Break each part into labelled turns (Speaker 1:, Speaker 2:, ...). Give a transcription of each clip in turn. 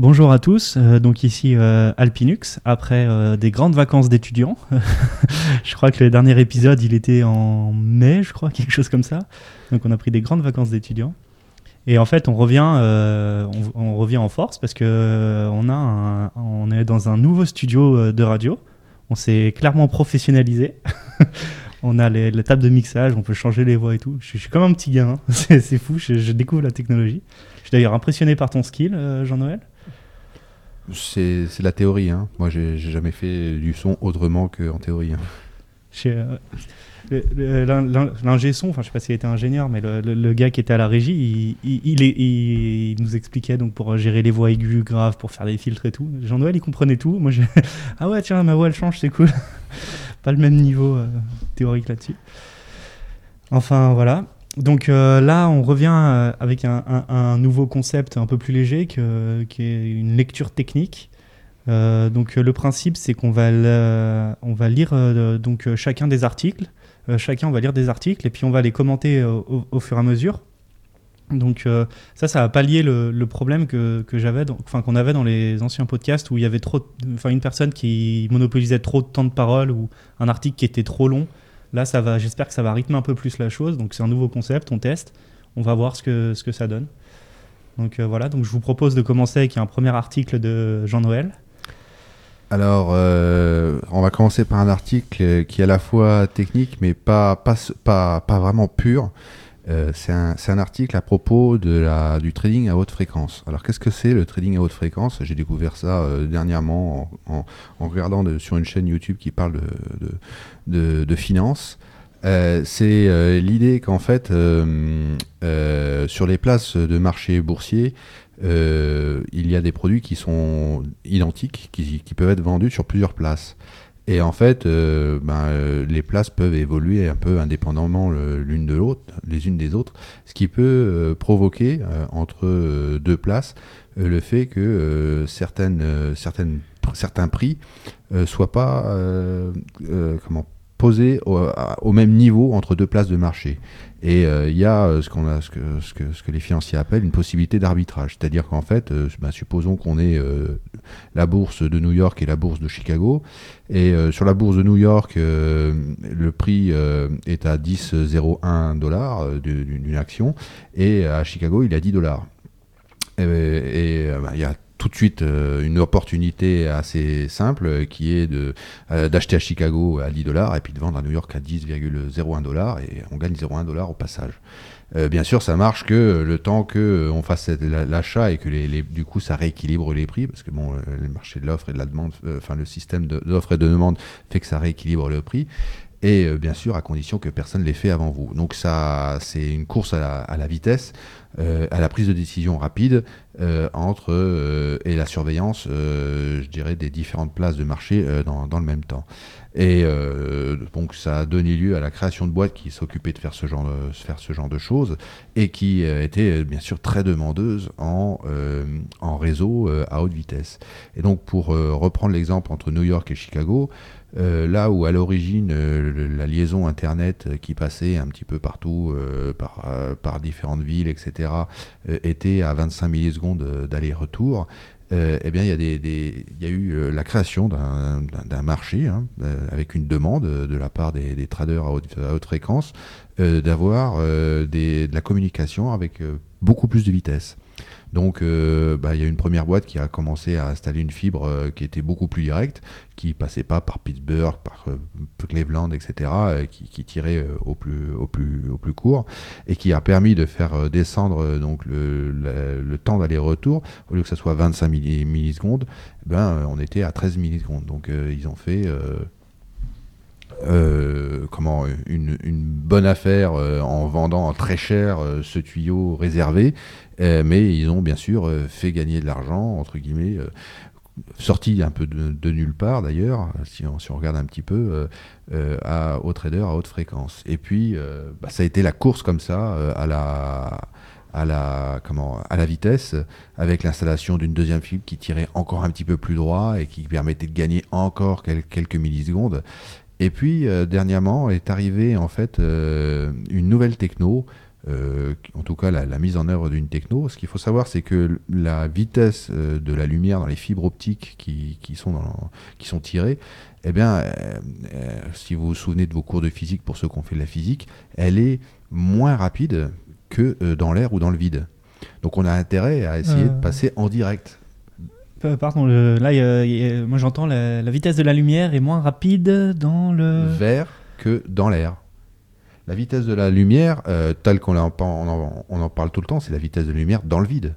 Speaker 1: Bonjour à tous, euh, donc ici euh, Alpinux, après euh, des grandes vacances d'étudiants. je crois que le dernier épisode, il était en mai, je crois, quelque chose comme ça. Donc on a pris des grandes vacances d'étudiants. Et en fait, on revient, on, revient en force parce que on, est dans un nouveau studio de radio. On s'est clairement professionnalisé. on a les, la table de mixage, on peut changer les voix et tout. Je, suis comme un petit gamin, c'est fou, je, découvre la technologie. Je suis d'ailleurs impressionné par ton skill, Jean-Noël.
Speaker 2: C'est la théorie. Hein. Moi, j'ai jamais fait du son autrement qu'en théorie.
Speaker 1: Hein. L'ingé son, enfin je sais pas s'il était ingénieur, mais le, gars qui était à la régie, il, il, il, nous expliquait donc pour gérer les voix aiguës, graves, pour faire des filtres et tout. Jean-Noël, il comprenait tout. Moi, ah ouais, tiens, ma voix elle change, c'est cool. pas le même niveau euh, théorique là-dessus. Enfin voilà. Donc euh, là, on revient euh, avec un, nouveau concept un peu plus léger qui est une lecture technique. Euh, donc le principe, c'est qu'on va, on va lire donc chacun des articles. chacun, on va lire des articles et puis on va les commenter au, fur et à mesure. Donc ça, ça va pallier le, le problème que, que j'avais, enfin qu'on avait dans les anciens podcasts où il y avait trop, enfin une personne qui monopolisait trop de temps de parole ou un article qui était trop long. Là, ça va, j'espère que ça va rythmer un peu plus la chose. Donc, c'est un nouveau concept, on teste, on va voir ce que, ça donne. Donc, euh, voilà, donc je vous propose de commencer avec un premier article de Jean-Noël.
Speaker 2: Alors, euh, on va commencer par un article qui est à la fois technique, mais pas, pas, pas, pas vraiment pur. Euh, c'est un, article à propos du trading à haute fréquence. Alors qu'est-ce que c'est le trading à haute fréquence? J'ai découvert ça euh, dernièrement en, regardant sur une chaîne YouTube qui parle de, de, finance. Euh, c'est l'idée qu'en fait, sur les places de marché boursier, il y a des produits qui sont identiques, qui peuvent être vendus sur plusieurs places. Et en fait, euh, ben, euh, les places peuvent évoluer un peu indépendamment l'une de l'autre, les unes des autres, ce qui peut euh, provoquer entre deux places le fait que certaines, certaines, certains prix soient pas comment posés au, même niveau entre deux places de marché. Et il y a ce, qu'on a, ce, que, ce, que, ce que les financiers appellent une possibilité d'arbitrage. C'est-à-dire qu'en fait, ben, supposons qu'on ait la bourse de New York et la bourse de Chicago. Et euh, sur la bourse de New York, euh, le prix euh, est à 10,01 dollars d'une action. Et à Chicago, il est à 10 dollars. Et bah, il y a tout de suite une opportunité assez simple qui est de d'acheter à Chicago à 10 dollars et puis de vendre à New York à 10,01 dollars et on gagne 0,1 dollars au passage. Euh, bien sûr, ça marche que le temps que euh, on fasse l'achat et que les, du coup ça rééquilibre les prix, parce que bon, euh, le marché de l'offre et de la demande, enfin le système d'offre et de demande fait que ça rééquilibre le prix. Et bien sûr, à condition que personne l'ait fait avant vous. Donc ça, c'est une course à la, vitesse, à la prise de décision rapide entre et la surveillance, je dirais, des différentes places de marché dans, dans le même temps. Et euh, donc ça a donné lieu à la création de boîtes qui s'occupaient de faire ce genre de, faire ce genre de choses et qui euh, étaient euh, bien sûr très demandeuses en, en réseau à haute vitesse. Et donc pour reprendre l'exemple entre New York et Chicago, là où à l'origine la liaison internet qui passait un petit peu partout par, par différentes villes, etc., était à 25 millisecondes d'aller-retour, euh, eh bien, il y, a des, y a eu euh, la création d'un marché hein, euh, avec une demande de la part des, traders à haute, à haute fréquence d'avoir de la communication avec beaucoup plus de vitesse. Donc, euh, bah, il y a une première boîte qui a commencé à installer une fibre euh, qui était beaucoup plus directe, qui passait pas par Pittsburgh, par euh, Cleveland, etc., qui, tirait au plus au plus au plus court et qui a permis de faire descendre donc le, temps d'aller-retour au lieu que ça soit 25 millisecondes, ben on était à 13 millisecondes. Donc, ils ont fait euh, comment une, bonne affaire euh, en vendant très cher euh, ce tuyau réservé, mais ils ont bien sûr fait gagner de l'argent entre guillemets. sorti un peu de, nulle part d'ailleurs, si on, si on, regarde un petit peu, à, aux traders à haute fréquence. Et puis, bah, ça a été la course comme ça à la, à la, comment, à la vitesse, avec l'installation d'une deuxième fibre qui tirait encore un petit peu plus droit et qui permettait de gagner encore quelques millisecondes. Et puis, euh, dernièrement, est arrivée en fait euh, une nouvelle techno euh, en tout cas la, la mise en œuvre d'une techno. Ce qu'il faut savoir, c'est que la vitesse de la lumière dans les fibres optiques qui, qui sont, dans- qui sont tirées, eh bien, si vous vous souvenez de vos cours de physique, pour ceux qui ont fait de la physique, elle est moins rapide que dans l'air ou dans le vide. Donc on a intérêt à essayer de passer en direct.
Speaker 1: Euh, Pardon, le- là, il y a- il y a- moi j'entends la, la vitesse de la lumière est moins rapide dans le.
Speaker 2: vers que dans l'air. La vitesse de la lumière, euh, telle qu'on en, on en- on en parle tout le temps, c'est la vitesse de la lumière dans le vide.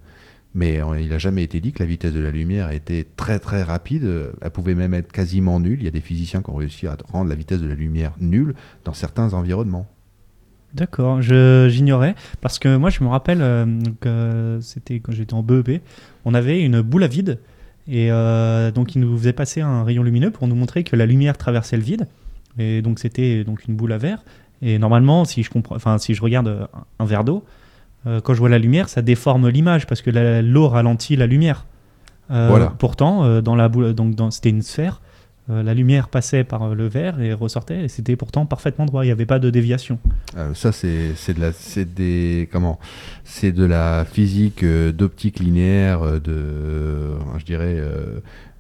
Speaker 2: Mais euh, il n'a jamais été dit que la vitesse de la lumière était très très rapide. Elle pouvait même être quasiment nulle. Il y a des physiciens qui ont réussi à rendre la vitesse de la lumière nulle dans certains environnements.
Speaker 1: D'accord, j'ignorais parce que moi je me rappelle euh, que c'était quand j'étais en BEP, on avait une boule à vide et euh, donc il nous faisait passer un rayon lumineux pour nous montrer que la lumière traversait le vide et donc c'était donc une boule à verre et normalement si je comprends, enfin si je regarde un verre d'eau, euh, quand je vois la lumière ça déforme l'image parce que l'eau ralentit la lumière. Euh,
Speaker 2: Voilà.
Speaker 1: Pourtant dans la boule, donc dans- c'était une sphère. Euh, la lumière passait par euh, le verre et ressortait et c'était pourtant parfaitement droit, il n'y avait pas de déviation.
Speaker 2: Euh, ça, c'est de la, de la physique d'optique linéaire de, je dirais,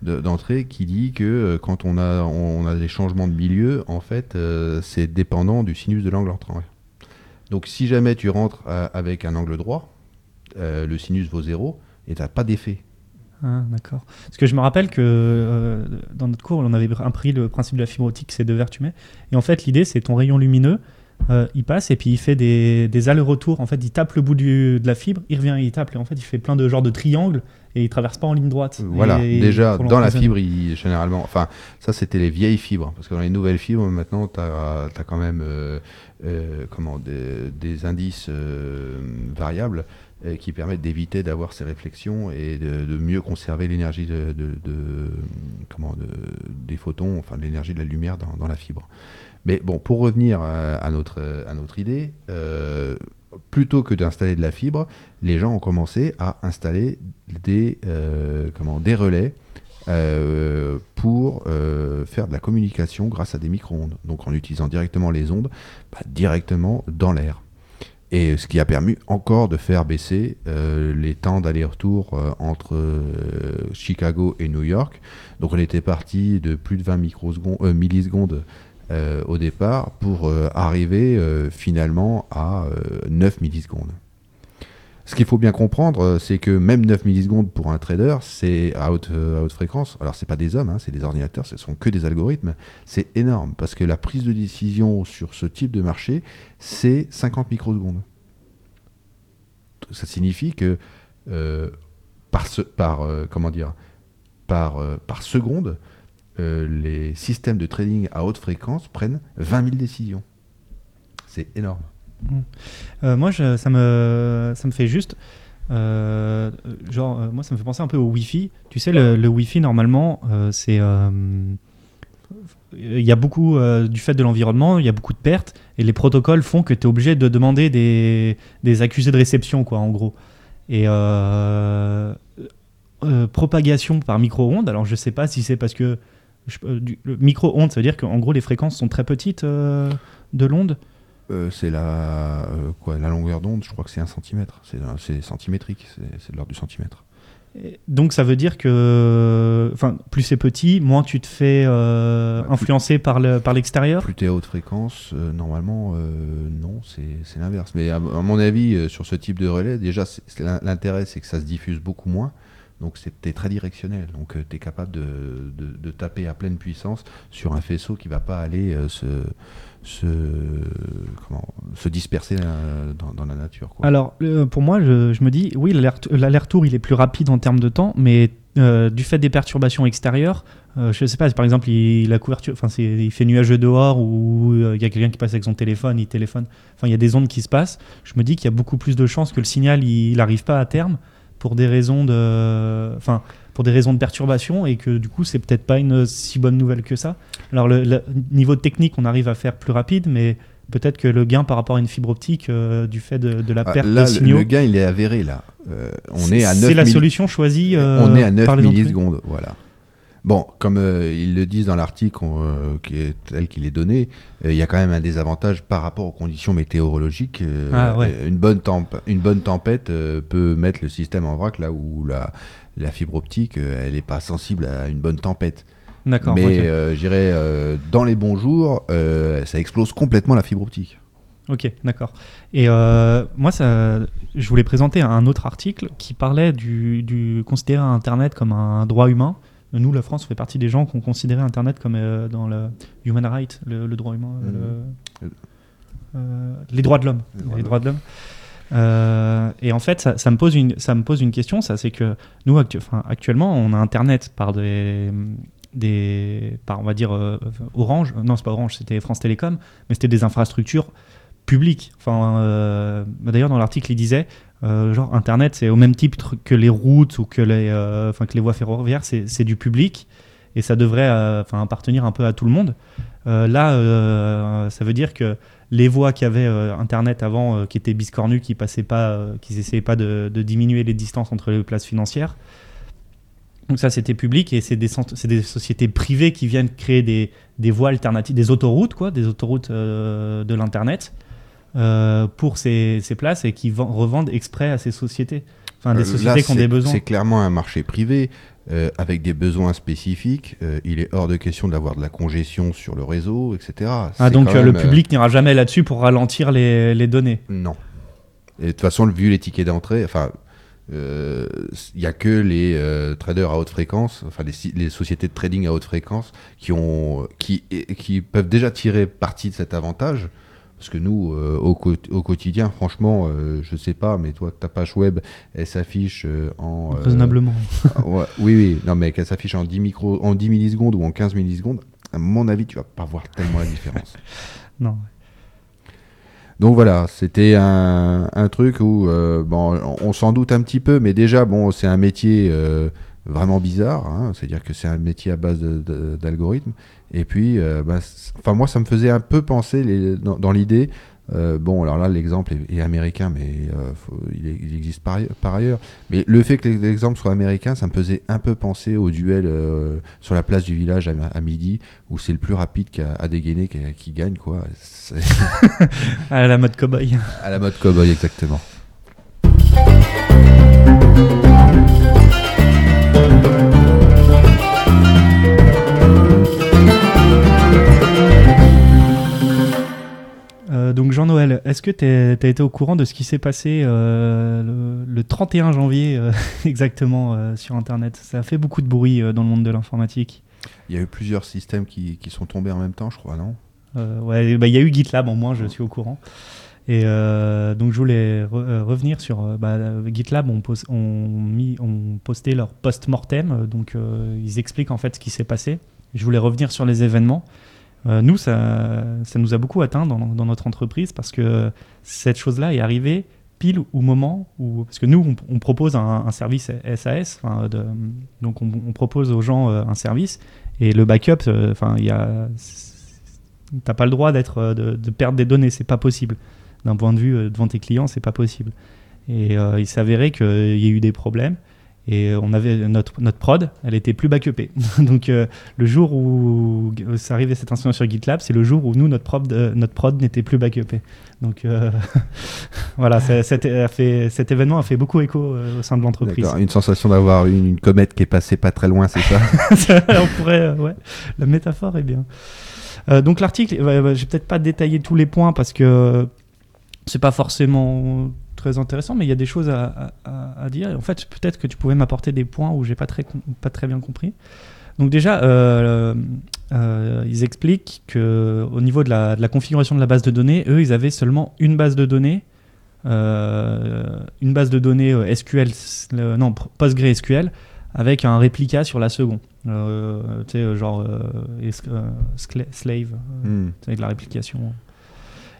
Speaker 2: de- d'entrée qui dit que quand on a, on a des changements de milieu, en fait, c'est dépendant du sinus de l'angle entrant. Donc, si jamais tu rentres avec un angle droit, le sinus vaut zéro et t'as pas d'effet.
Speaker 1: Ah, d'accord. Parce que je me rappelle que euh, dans notre cours, on avait appris le principe de la fibre optique, c'est tu mets. Et en fait, l'idée, c'est ton rayon lumineux, euh, il passe et puis il fait des, des allers-retours. En fait, il tape le bout du- de la fibre, il revient, il tape. Et en fait, il fait plein de genres de triangles et il traverse pas en ligne droite.
Speaker 2: Voilà,
Speaker 1: Et-
Speaker 2: déjà, dans la fibre, il- généralement, enfin, ça c'était les vieilles fibres, parce que dans les nouvelles fibres, maintenant, tu as, quand même euh, euh, comment, des, des indices euh, variables euh, qui permettent d'éviter d'avoir ces réflexions et de, mieux conserver l'énergie de, comment, de- des photons, enfin l'énergie de la lumière dans, la fibre. Mais bon, pour revenir à, notre, idée, euh, plutôt que d'installer de la fibre, les gens ont commencé à installer des, euh, comment, des relais pour faire de la communication grâce à des micro-ondes. Donc en utilisant directement les ondes, bah, directement dans l'air. Et ce qui a permis encore de faire baisser euh, les temps d'aller-retour euh, entre euh, Chicago et New York. Donc on était parti de plus de 20 microsecondes, millisecondes au départ pour arriver finalement à euh, 9 millisecondes. Ce qu'il faut bien comprendre, euh, c'est que même 9 millisecondes pour un trader, c'est à haute, euh, à haute fréquence. Alors, c'est pas des hommes, hein, c'est des ordinateurs, ce sont que des algorithmes. C'est énorme parce que la prise de décision sur ce type de marché, c'est 50 microsecondes. Ça signifie que euh, par, comment dire, par, seconde, les systèmes de trading à haute fréquence prennent 20 000 décisions. C'est énorme.
Speaker 1: Euh, moi, ça, me, ça me fait juste. euh, genre, euh, moi, ça me fait penser un peu au Wi-Fi. Tu sais, le, Wi-Fi, normalement, c'est. Il y a beaucoup, du fait de l'environnement, il y a beaucoup de pertes, et les protocoles font que tu es obligé de demander des, des accusés de réception, quoi, en gros. Et propagation par micro-ondes, alors je sais pas si c'est parce que. le micro-ondes, ça veut dire qu'en gros, les fréquences sont très petites de l'onde.
Speaker 2: Euh, c'est la, euh, quoi, la longueur d'onde, je crois que c'est un centimètre. C'est, centimétrique, c'est, de l'ordre du centimètre.
Speaker 1: Et Donc ça veut dire que, enfin, plus c'est petit, moins tu te fais euh,
Speaker 2: Bah, plus-
Speaker 1: influencer par le par l'extérieur?
Speaker 2: Plus tu es à haute fréquence, euh, normalement, non, c'est, l'inverse. Mais à, à mon avis, sur ce type de relais, déjà, l'intérêt, c'est que ça se diffuse beaucoup moins. Donc t'es très directionnel. Donc tu es capable de, de- taper à pleine puissance sur un faisceau qui va pas aller euh, se, se, comment, se disperser euh, dans, la nature.
Speaker 1: Alors euh, pour moi, je, me dis, oui, l'aller- l'aller-retour il est plus rapide en termes de temps, mais euh, du fait des perturbations extérieures, euh, je sais pas, par exemple, il, la couverture, il fait nuageux dehors ou euh, il y a quelqu'un qui passe avec son téléphone, il téléphone. Enfin, il y a des ondes qui se passent. Je me dis qu'il y a beaucoup plus de chances que le signal il n'arrive pas à terme pour des raisons de, enfin, pour des raisons de perturbation et que du coup, c'est peut-être pas une si bonne nouvelle que ça. Alors, le, le niveau technique, on arrive à faire plus rapide, mais peut-être que le gain par rapport à une fibre optique, euh, du fait de, de la
Speaker 2: Ah,
Speaker 1: perte
Speaker 2: là,
Speaker 1: de signaux,
Speaker 2: le gain, il est avéré là. Euh, on
Speaker 1: c'est
Speaker 2: est à 9
Speaker 1: c'est la solution choisie. euh,
Speaker 2: on est à 9
Speaker 1: par les entreprises.
Speaker 2: millisecondes, voilà. Bon, comme euh, ils le disent dans l'article euh, qui est tel qu'il est donné, euh, il y a quand même un désavantage par rapport aux conditions météorologiques.
Speaker 1: Ah, ouais.
Speaker 2: une, bonne temp- une bonne tempête peut mettre le système en vrac là où la, la fibre optique, elle n'est pas sensible à une bonne tempête.
Speaker 1: D'accord.
Speaker 2: Mais
Speaker 1: ok.
Speaker 2: je dirais, euh, dans les bons jours, ça explose complètement la fibre optique.
Speaker 1: Ok, d'accord. Et euh, moi, ça, je voulais présenter un autre article qui parlait du, du considérer Internet comme un droit humain. Nous, la France, fait partie des gens qui ont considéré Internet comme euh, dans le human right, le, le droit humain, euh, le- euh, les droits de l'homme,
Speaker 2: Les droits
Speaker 1: les
Speaker 2: de
Speaker 1: droits de l'homme. Euh, et en fait, ça, ça me pose une, ça me pose une question, ça, c'est que nous, actu- actuellement, on a Internet par des, des, par on va dire euh, Orange, non, c'est pas Orange, c'était France Télécom, mais c'était des infrastructures publiques. Enfin, euh, d'ailleurs, dans l'article, il disait, euh, genre Internet, c'est au même titre que les routes ou que les, euh, enfin, que les voies ferroviaires, c'est du public et ça devrait, euh, enfin, appartenir un peu à tout le monde. Là, ça veut dire que les voies qui avaient Internet avant, qui étaient biscornues, qui passaient pas, qui essayaient pas de, diminuer les distances entre les places financières. Donc ça, c'était public et c'est des, des sociétés privées qui viennent créer des, des voies alternatives, des autoroutes, quoi, des autoroutes de l'Internet euh, pour ces, ces places et qui vend- revendent exprès à ces sociétés. Enfin, des
Speaker 2: Euh,
Speaker 1: sociétés
Speaker 2: là,
Speaker 1: qui ont des besoins.
Speaker 2: C'est clairement un marché privé euh, avec des besoins spécifiques. Euh, il est hors de question d'avoir de la congestion sur le réseau, etc.
Speaker 1: Ah, donc euh, le
Speaker 2: même,
Speaker 1: public n'ira jamais là-dessus pour ralentir les, les données.
Speaker 2: Non. Et de toute façon, vu les tickets d'entrée, enfin, il n'y a que les traders à haute fréquence, enfin les, les sociétés de trading à haute fréquence qui ont, qui, qui peuvent déjà tirer parti de cet avantage. Parce que nous, euh, au, quotidien, franchement, euh, je sais pas, mais toi, ta page web, elle s'affiche euh, en. euh,
Speaker 1: Raisonnablement.
Speaker 2: ouais, oui, oui, non, mais qu'elle s'affiche en 10, micro, en 10 millisecondes ou en 15 millisecondes, à mon avis, tu vas pas voir tellement la différence.
Speaker 1: Non.
Speaker 2: Donc voilà, c'était un, un truc où bon, on, on s'en doute un petit peu, mais déjà bon, c'est un métier vraiment bizarre, hein, c'est-à-dire que c'est un métier à base d'algorithmes. Et puis, euh, bah, enfin moi, ça me faisait un peu penser les- dans, dans l'idée. euh, bon, alors là, l'exemple est, est américain, mais euh, faut- il, est- il existe par, aille- par ailleurs. Mais le fait que l'exemple soit américain, ça me faisait un peu penser au duel sur la place du village à, à midi, où c'est le plus rapide qui a, à dégainer qui, qui gagne, quoi.
Speaker 1: À la mode cowboy.
Speaker 2: à la mode cowboy, exactement.
Speaker 1: Donc Jean-Noël, est-ce que tu as été au courant de ce qui s'est passé euh, le, le 31 janvier euh, exactement euh, sur Internet? Ça a fait beaucoup de bruit dans le monde de l'informatique.
Speaker 2: Il y a eu plusieurs systèmes qui, qui sont tombés en même temps, je crois, non?
Speaker 1: Ouais, bah, il y a eu GitLab, en moins je suis au courant. Et euh, donc je voulais re- revenir sur bah, GitLab, on, pos- on, mis, on posté leur post-mortem, donc euh, ils expliquent en fait ce qui s'est passé. Je voulais revenir sur les événements. Euh, nous, ça, ça nous a beaucoup atteint dans, notre entreprise parce que cette chose-là est arrivée pile au moment où, parce que nous, on, propose un, service SAS, donc on, propose aux gens euh, un service et le backup, euh, enfin, il t'as pas le droit de, perdre des données, c'est pas possible. D'un point de vue devant tes clients, c'est pas possible. Et euh, il s'avérait qu'il y a eu des problèmes. Et on avait notre, notre prod, elle était plus backupée. Donc euh, le jour où ça arrivait cette incident sur GitLab, c'est le jour où nous, notre prod, euh, notre prod n'était plus backupée. Donc euh, voilà, cet, a fait, cet événement a fait beaucoup écho euh, au sein de l'entreprise.
Speaker 2: Une sensation d'avoir une, une comète qui est passée pas très loin, c'est ça?
Speaker 1: On pourrait, euh, ouais, la métaphore est bien. Euh, donc l'article, je vais peut-être pas détailler tous les points parce que c'est pas forcément très intéressant, mais il y a des choses à, à- à dire. Et en fait, peut-être que tu pouvais m'apporter des points où j'ai pas très, pas très bien compris. Donc déjà, euh, euh, ils expliquent que au niveau de la, de la configuration de la base de données, eux, ils avaient seulement une base de données, euh, une base de données SQL, non PostgreSQL, avec un réplica sur la seconde. Tu sais, genre slave,
Speaker 2: Hmm.
Speaker 1: avec la réplication.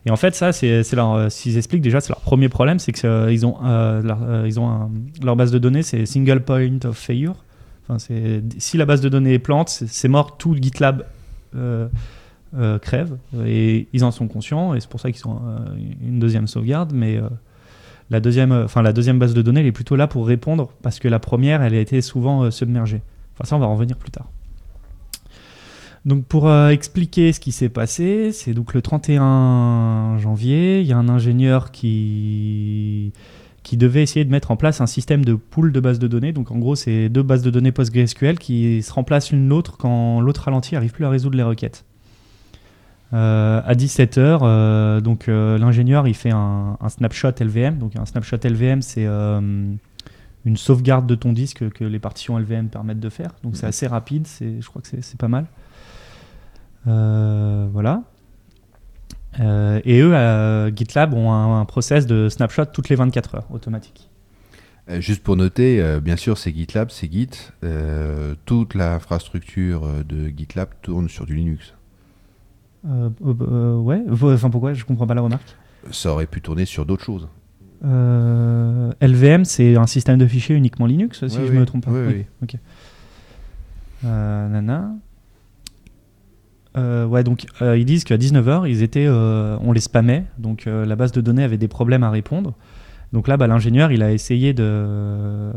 Speaker 1: Et en fait, ça, c'est leur, euh, s'ils expliquent déjà, c'est leur premier problème, c'est qu'ils ont, euh, leur, euh, ils ont un- leur base de données, c'est single point of failure. Enfin, si la base de données est plante, c'est mort, tout GitLab euh, euh, crève. Et ils en sont conscients, et c'est pour ça qu'ils ont euh, une deuxième sauvegarde. Mais euh, la deuxième, euh, enfin la deuxième base de données, elle est plutôt là pour répondre, parce que la première, elle a été souvent euh, submergée. Enfin, ça, on va en revenir plus tard. Donc pour euh, expliquer ce qui s'est passé, c'est donc le 31 janvier, il y a un ingénieur qui qui devait essayer de mettre en place un système de pool de bases de données. Donc en gros, c'est deux bases de données PostgreSQL qui se remplacent l'une l'autre quand l'autre ralenti n'arrive plus à résoudre les requêtes. Euh, à 17h, euh, donc l'ingénieur il fait un, un, snapshot LVM. Donc un snapshot LVM, c'est une sauvegarde de ton disque que les partitions LVM permettent de faire. Donc c'est assez rapide, je crois que c'est pas mal. Euh, voilà. Euh, et eux, à GitLab, ont un, process de snapshot toutes les 24 heures, automatique.
Speaker 2: Euh, juste pour noter, bien sûr, c'est GitLab, c'est Git. toute l'infrastructure de GitLab tourne sur du Linux.
Speaker 1: ouais, enfin pourquoi? Je comprends pas la remarque.
Speaker 2: Ça aurait pu tourner sur d'autres choses.
Speaker 1: LVM, c'est un système de fichiers uniquement Linux, si je ne me trompe pas.
Speaker 2: Oui, oui.
Speaker 1: Ok. nana. Euh, ouais, donc euh, ils disent qu'à 19h, ils étaient, euh, on les spammait, donc la base de données avait des problèmes à répondre. Donc là, bah, l'ingénieur, il a essayé de,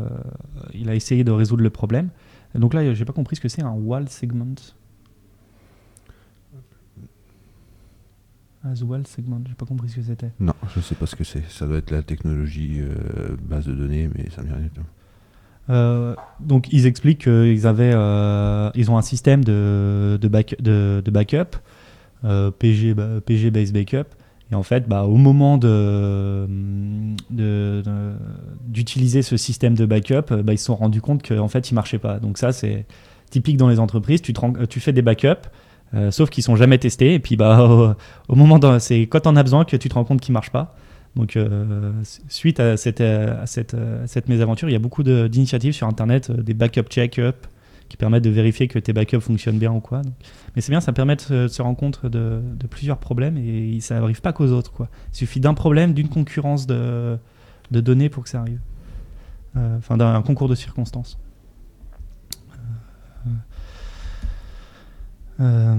Speaker 1: il a essayé de résoudre le problème. donc là, j'ai pas compris ce que c'est un wall segment. As wall segment, j'ai pas compris ce que c'était.
Speaker 2: Non, je sais pas ce que c'est. Ça doit être la technologie base de données, mais ça me rien du.
Speaker 1: Euh, donc ils expliquent qu'ils avaient, euh, ils ont un système de, de, back, de, de backup, euh, PG, PG base backup, et en fait, bah, au moment de, d'utiliser ce système de backup, bah, ils se sont rendus compte qu'en fait, il marchait pas. Donc ça, c'est typique dans les entreprises. Tu, tu fais des backups, sauf qu'ils sont jamais testés. Et puis, bah, au, moment, c'est quand on as besoin que tu te rends compte qu'ils marchent pas. Donc, euh, suite à cette, à cette, cette, mésaventure, il y a beaucoup d'initiatives sur Internet, euh, des backup check-up qui permettent de vérifier que tes backups fonctionnent bien ou quoi. Mais c'est bien, ça permet de se, rendre compte de, plusieurs problèmes et ça n'arrive pas qu'aux autres. Quoi. Il suffit d'un problème, d'une concurrence de, de, données pour que ça arrive. Euh, enfin, d'un concours de circonstances. Euh,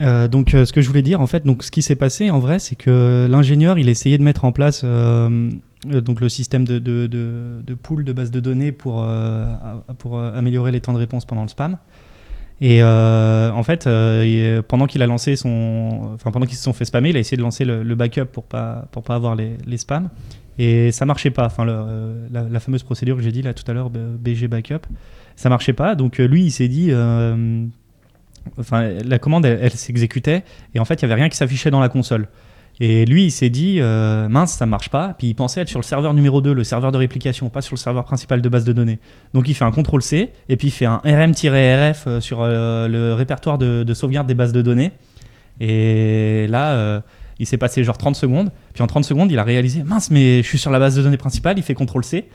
Speaker 1: donc, euh, ce que je voulais dire, en fait, donc, ce qui s'est passé, en vrai, c'est que l'ingénieur, il essayait de mettre en place euh, donc le système de, de, de, pool de base de données pour, pour améliorer les temps de réponse pendant le spam. Et en fait, pendant qu'il a lancé son, enfin pendant qu'ils se sont fait spammer, il a essayé de lancer le, backup pour pas pour pas avoir les, les spams. Et ça marchait pas. Enfin, la, la, fameuse procédure que j'ai dit là tout à l'heure, BG backup, ça marchait pas. Donc lui, il s'est dit enfin, la commande, elle, s'exécutait et en fait, il y avait rien qui s'affichait dans la console. Et lui, il s'est dit, euh, mince, ça marche pas. Puis il pensait être sur le serveur numéro 2, le serveur de réplication, pas sur le serveur principal de base de données. Donc il fait un CTRL C, et puis il fait un RM-RF euh, sur euh, le répertoire de, sauvegarde des bases de données. Et là, il s'est passé genre 30 secondes. Puis en 30 secondes, il a réalisé, mince, mais je suis sur la base de données principale, il fait CTRL C.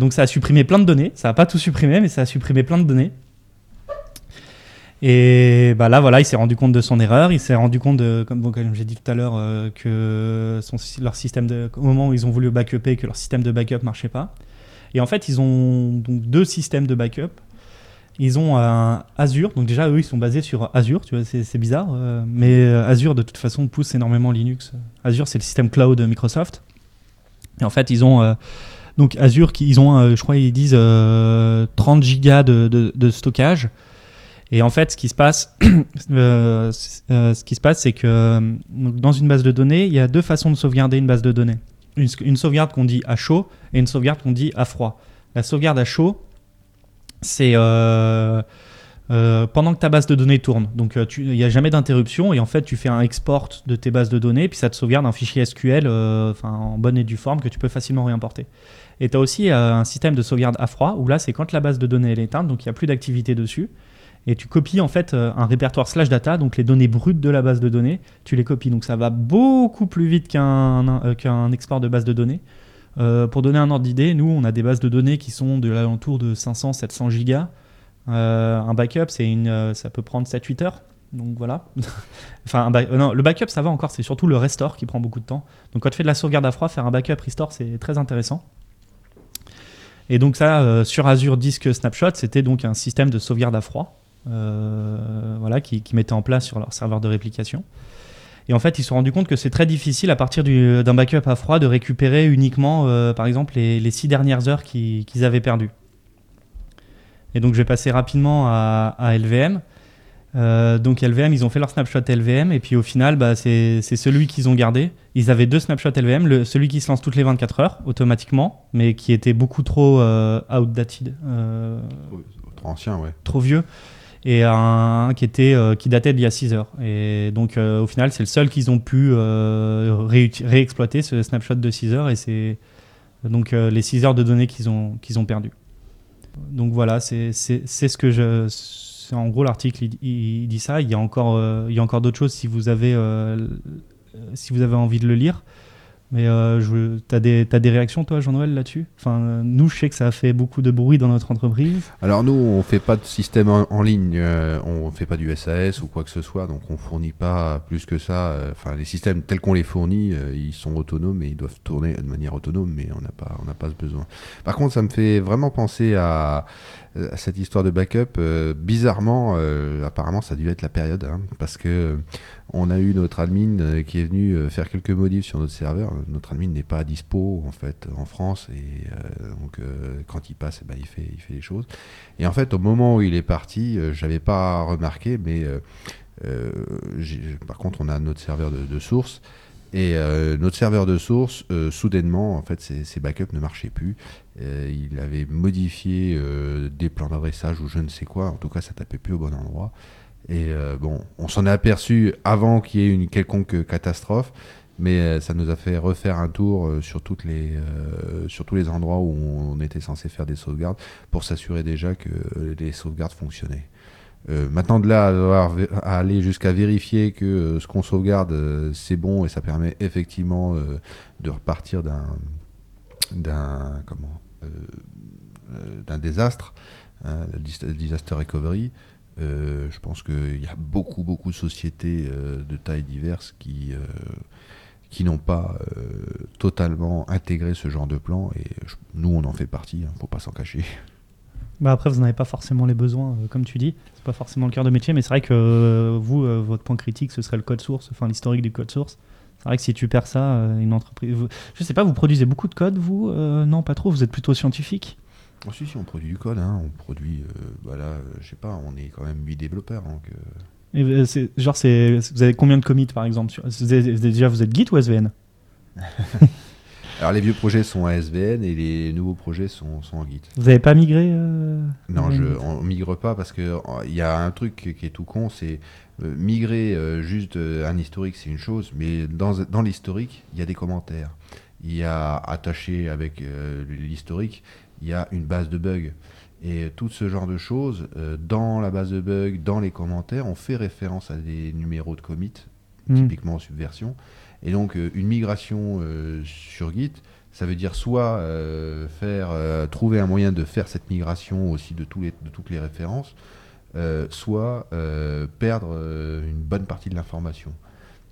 Speaker 1: donc ça a supprimé plein de données. Ça n'a pas tout supprimé, mais ça a supprimé plein de données. Et bah là, voilà, il s'est rendu compte de son erreur. Il s'est rendu compte, comme, j'ai dit tout à l'heure, euh, que leur système de, au moment où ils ont voulu backuper, que leur système de backup marchait pas. Et en fait, ils ont deux systèmes de backup. Ils ont un Azure, donc déjà eux ils sont basés sur Azure, tu vois, c'est bizarre, euh, mais euh, Azure de toute façon pousse énormément Linux. Azure c'est le système cloud de Microsoft. Et en fait ils ont donc Azure, ils ont, je crois ils disent 30 gigas de stockage et en fait, ce qui se passe, euh, euh, ce qui se passe, c'est que euh, dans une base de données, il y a deux façons de sauvegarder une base de données. Une, sauvegarde qu'on dit à chaud et une sauvegarde qu'on dit à froid. La sauvegarde à chaud, c'est pendant que ta base de données tourne. Donc il n'y a jamais d'interruption et en fait tu fais un export de tes bases de données puis ça te sauvegarde un fichier SQL en bonne et due forme que tu peux facilement réimporter. Et tu as aussi un système de sauvegarde à froid où là c'est quand la base de données est éteinte, donc il n'y a plus d'activité dessus et tu copies en fait euh, un répertoire slash data, donc les données brutes de la base de données, tu les copies. Donc ça va beaucoup plus vite qu'un euh, export de base de données. Euh, pour donner un ordre d'idée, nous on a des bases de données qui sont de l'alentour de 500-700 gigas. un backup, une, ça peut prendre 7-8 heures. Donc voilà. enfin, non, le backup ça va encore, c'est surtout le restore qui prend beaucoup de temps. Donc quand tu fais de la sauvegarde à froid, faire un backup restore c'est très intéressant. Et donc ça, sur Azure Disk Snapshot, c'était donc un système de sauvegarde à froid. Euh, voilà, qui, mettaient en place sur leur serveur de réplication. Et en fait, ils se sont rendus compte que c'est très difficile à partir d'un backup à froid de récupérer uniquement, euh, par exemple, les, six dernières heures qu'ils avaient perdues. Et donc je vais passer rapidement à, à LVM. Euh, donc LVM, ils ont fait leur snapshot LVM et puis au final, bah, c'est c'est celui qu'ils ont gardé. Ils avaient deux snapshots LVM, le, celui qui se lance toutes les 24 heures automatiquement, mais qui était beaucoup trop euh, outdated,
Speaker 2: Trop ancien, ouais.
Speaker 1: trop vieux, et un qui était euh, qui datait d'il y a 6 heures. Et donc euh, au final, c'est le seul qu'ils ont pu euh, réexploiter ce snapshot de 6 heures et c'est donc les 6 heures de données qu'ils ont qu'ils ont perdu. Donc voilà, c'est ce que je en gros l'article il, dit ça. Il y a encore encore d'autres choses si vous avez si vous avez envie de le lire. Mais euh, t'as des t'as des réactions toi Jean-Noël là-dessus? Enfin euh, nous je sais que ça a fait beaucoup de bruit dans notre entreprise.
Speaker 2: Alors nous, on fait pas de système en, ligne, euh, on fait pas du SAS ou quoi que ce soit, donc on fournit pas plus que ça. euh, Enfin, les systèmes tels qu'on les fournit, euh, ils sont autonomes et ils doivent tourner de manière autonome, mais on n'a pas, on n'a pas ce besoin. Par contre, ça me fait vraiment penser à cette histoire de backup. euh, bizarrement, euh, apparemment, ça a dû être la période, hein, parce que euh, on a eu notre admin euh, qui est venu euh, faire quelques modifs sur notre serveur. Notre admin n'est pas dispo en fait en France et euh, donc euh, quand il passe, eh ben, il fait, il les choses. Et en fait, au moment où il est parti, euh, j'avais pas remarqué, mais euh, euh, par contre, on a notre serveur de, source. Et euh, notre serveur de source, euh, soudainement, en fait, ses backups ne marchaient plus. Euh, il avait modifié euh, des plans d'adressage ou je ne sais quoi. En tout cas, ça tapait plus au bon endroit. Et euh, bon, on s'en est aperçu avant qu'il y ait une quelconque catastrophe, mais ça nous a fait refaire un tour sur, toutes les, sur tous les endroits où on était censé faire des sauvegardes pour s'assurer déjà que les sauvegardes fonctionnaient. Maintenant de là à, aller jusqu'à vérifier que ce qu'on sauvegarde c'est bon et ça permet effectivement de repartir d'un d'un comment d'un désastre, hein, le dis- le disaster recovery. Euh, je pense qu'il y a beaucoup beaucoup de sociétés euh, de tailles diverses qui euh, qui n'ont pas euh, totalement intégré ce genre de plan et nous on en fait partie, hein, faut pas s'en cacher.
Speaker 1: Bah après, vous n'avez pas forcément les besoins, euh, comme tu dis. C'est pas forcément le cœur de métier, mais c'est vrai que euh, vous, euh, votre point critique, ce serait le code source, enfin l'historique du code source. C'est vrai que si tu perds ça, euh, une entreprise. Je sais pas, vous produisez beaucoup de code, vous Euh, Non, pas trop. Vous êtes plutôt scientifique?
Speaker 2: Oh, si, si, on produit du code, hein, on produit, voilà, euh, je sais pas, on est quand même 8 développeurs. Donc, euh,
Speaker 1: Et, euh, genre, vous avez combien de commits par exemple sur- Déjà, vous êtes Git ou SVN
Speaker 2: Alors les vieux projets sont à SVN et les nouveaux projets sont, sont en Git.
Speaker 1: Vous n'avez pas migré euh,
Speaker 2: Non, je, on migre pas parce que il y a un truc qui est tout con, c'est euh, migrer euh, juste un historique, c'est une chose, mais dans, dans l'historique, il y a des commentaires. Il y a attaché avec l'historique, il y a une base de bugs. Et tout ce genre de choses, dans la base de bugs, dans les commentaires, on fait référence à des numéros de commit,
Speaker 1: Hmm.
Speaker 2: typiquement en subversion. Et donc, euh, une migration euh, sur Git, ça veut dire soit euh, faire, trouver un moyen de faire cette migration aussi de, tous les, de toutes les références, soit perdre une bonne partie de l'information.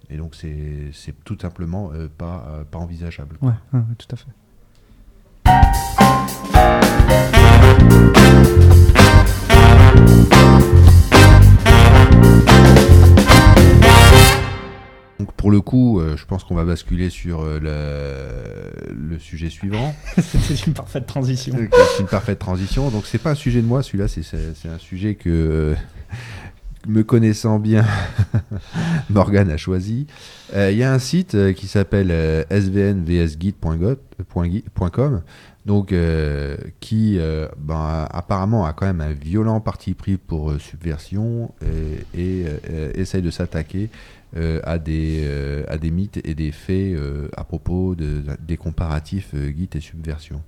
Speaker 2: Et donc, c'est tout simplement pas, pas envisageable.
Speaker 1: Ouais, ouais, tout à fait.
Speaker 2: Donc, pour le coup, euh, je pense qu'on va basculer sur euh, le, le sujet suivant.
Speaker 1: C'était une parfaite transition.
Speaker 2: Euh, C'est une parfaite transition. Donc c'est pas un sujet de moi, celui-là, c'est- c'est c'est un sujet que, euh, me connaissant bien, Morgan a choisi. Euh, Il y a un site euh, qui s'appelle euh, svnvsguide.com, donc euh, qui euh, ben, apparemment a quand même un violent parti pris pour euh, subversion et, et, euh, essaye de s'attaquer euh, à, des, euh, à des mythes et des faits euh, à propos de, des comparatifs Git et subversion.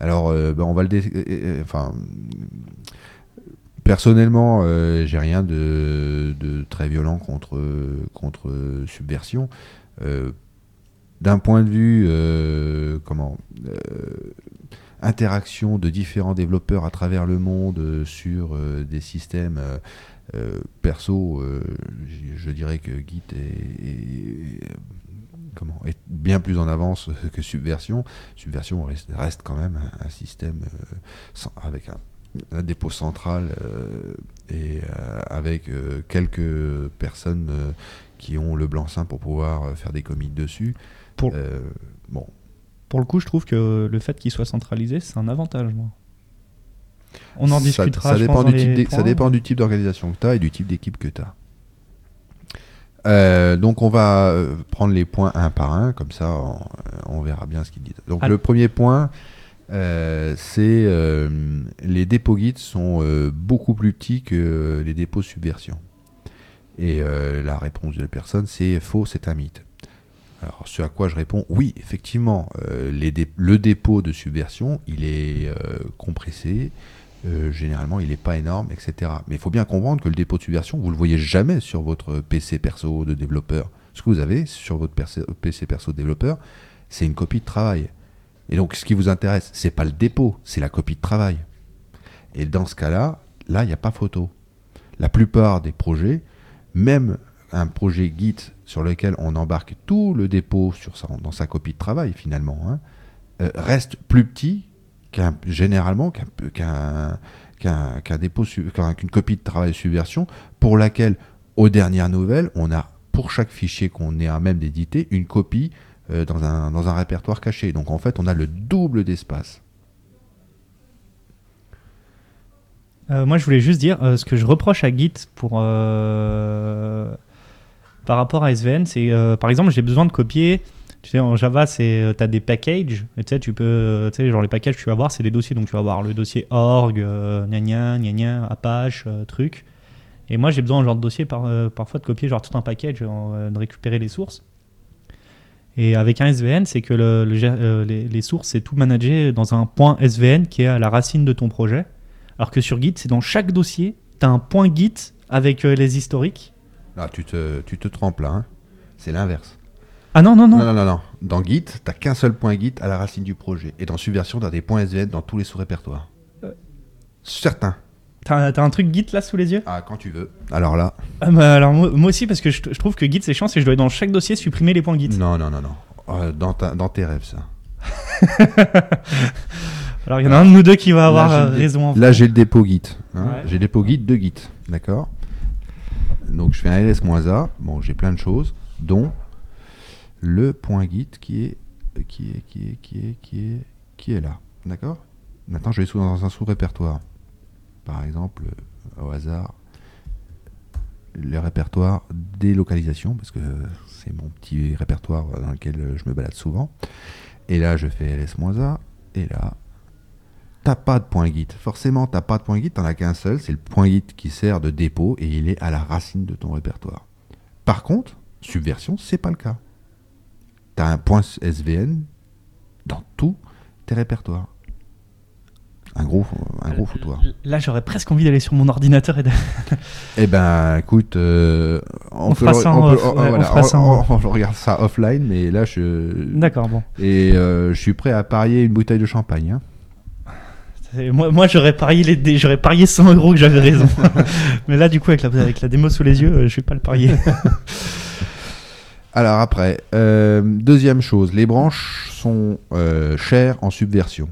Speaker 2: Alors, ben, on va le. enfin. Personnellement, j'ai rien de, de très violent contre, contre Subversion. D'un point de vue, comment, interaction de différents développeurs à travers le monde sur des systèmes euh, perso, euh, je- dirais que Git est, est- comment, est bien plus en avance que Subversion. Subversion reste, reste quand même un, un système euh, sans- avec un, un dépôt central et avec quelques personnes qui ont le blanc-seing pour pouvoir faire des commits dessus.
Speaker 1: Pour-
Speaker 2: bon,
Speaker 1: Pour le coup, je trouve que le fait qu'il soit centralisé, c'est un avantage, moi. On en discutera.
Speaker 2: Ça, dépend du type ça dépend du type d'organisation que tu as et du type d'équipe que tu as. donc on va euh, prendre les points un par un, comme ça on, on verra bien ce qu'ils disent. Donc le premier point, euh, c'est euh, les dépôts guides sont euh, beaucoup plus petits que les dépôts subversion. Et euh, la réponse de la personne, c'est faux, c'est un mythe. Alors, ce à quoi je réponds, oui, effectivement, euh, les dé- le dépôt de subversion, il est euh, compressé, euh, généralement, il n'est pas énorme, etc. Mais il faut bien comprendre que le dépôt de subversion, vous ne le voyez jamais sur votre PC perso de développeur. Ce que vous avez sur votre PC perso de développeur, c'est une copie de travail. Et donc, ce qui vous intéresse, c'est pas le dépôt, c'est la copie de travail. Et dans ce cas-là, là, il n'y a pas photo. La plupart des projets, même un projet Git sur lequel on embarque tout le dépôt dans sa copie de travail, finalement, hein, euh, reste plus petit qu'un, généralement qu'un, qu'un, qu'un, dépôt, qu'une copie de travail subversion pour laquelle, aux dernières nouvelles, on a, pour chaque fichier qu'on est à même d'éditer, une copie euh, dans, un, dans un répertoire caché. Donc en fait, on a le double d'espace.
Speaker 1: Euh, moi, je voulais juste dire euh, ce que je reproche à Git pour par rapport à SVN, c'est par exemple, j'ai besoin de copier. Tu sais, en Java, c'est tu as des packages. Et tu sais, tu peux, euh, tu sais, genre les packages, tu vas voir, c'est des dossiers. Donc tu vas avoir le dossier org, euh, gna Apache, euh, truc. Et moi, j'ai besoin, genre de dossier, par, euh, parfois de copier genre tout un package, euh, de récupérer les sources. Et avec un SVN, c'est que le- euh, les, sources, c'est tout managé dans un point SVN qui est à la racine de ton projet. Alors que sur Git, c'est dans chaque dossier, tu as un point Git avec euh, les historiques.
Speaker 2: Là, tu te, tu te trompes là. hein. C'est l'inverse.
Speaker 1: Ah non, non, non.
Speaker 2: Non, non, non, non. Dans Git, t'as qu'un seul point Git à la racine du projet. Et dans Subversion, t'as des points SVN dans tous les sous-répertoires.
Speaker 1: Euh.
Speaker 2: Certains.
Speaker 1: T'as un truc Git là sous les yeux?
Speaker 2: Ah, quand tu veux. Alors là,
Speaker 1: ah, bah, Alors moi, moi aussi, parce que je, je trouve que Git c'est chiant, c'est que je dois dans chaque dossier supprimer les points Git.
Speaker 2: non, non, non, non. Euh, dans, ta- dans tes rêves, ça.
Speaker 1: Alors il y en a un de nous deux qui va avoir
Speaker 2: Là,
Speaker 1: euh, raison. en
Speaker 2: Là, j'ai le dépôt Git. hein.
Speaker 1: Ouais.
Speaker 2: J'ai le dépôt Git de Git. D'accord? Donc, je fais un ls-a. Bon, j'ai plein de choses, dont le point Git qui est, qui est, qui est, qui est, qui est, qui est là. D'accord? Maintenant, je vais dans un sous-répertoire. Par exemple, euh, au hasard, le répertoire délocalisation, parce que c'est mon petit répertoire dans lequel je me balade souvent. Et là, je fais ls-a. Et là, t'as pas de point Git. Forcément, t'as pas de point Git, t'en as qu'un seul, c'est le point Git qui sert de dépôt et il est à la racine de ton répertoire. Par contre, Subversion, c'est pas le cas. Un point SVN dans tous tes répertoires. Un gros, un gros foutoir.
Speaker 1: Là j'aurais presque envie d'aller sur mon ordinateur et de...
Speaker 2: Eh ben, écoute, euh, on,
Speaker 1: On
Speaker 2: peut
Speaker 1: fera
Speaker 2: le-
Speaker 1: ça
Speaker 2: on peut-
Speaker 1: off, ouais, on
Speaker 2: voilà,
Speaker 1: fera ça en
Speaker 2: on- on regarde ça offline, mais là, je,
Speaker 1: D'accord, bon.
Speaker 2: et euh, je suis prêt à parier une bouteille de champagne. hein.
Speaker 1: Moi, moi j'aurais parié, les dé- j'aurais parié 100 euros que j'avais raison. Mais là du coup avec la, avec la démo sous les yeux, euh, je vais pas le parier.
Speaker 2: Alors après, euh, deuxième chose, les branches sont euh, chères en subversion.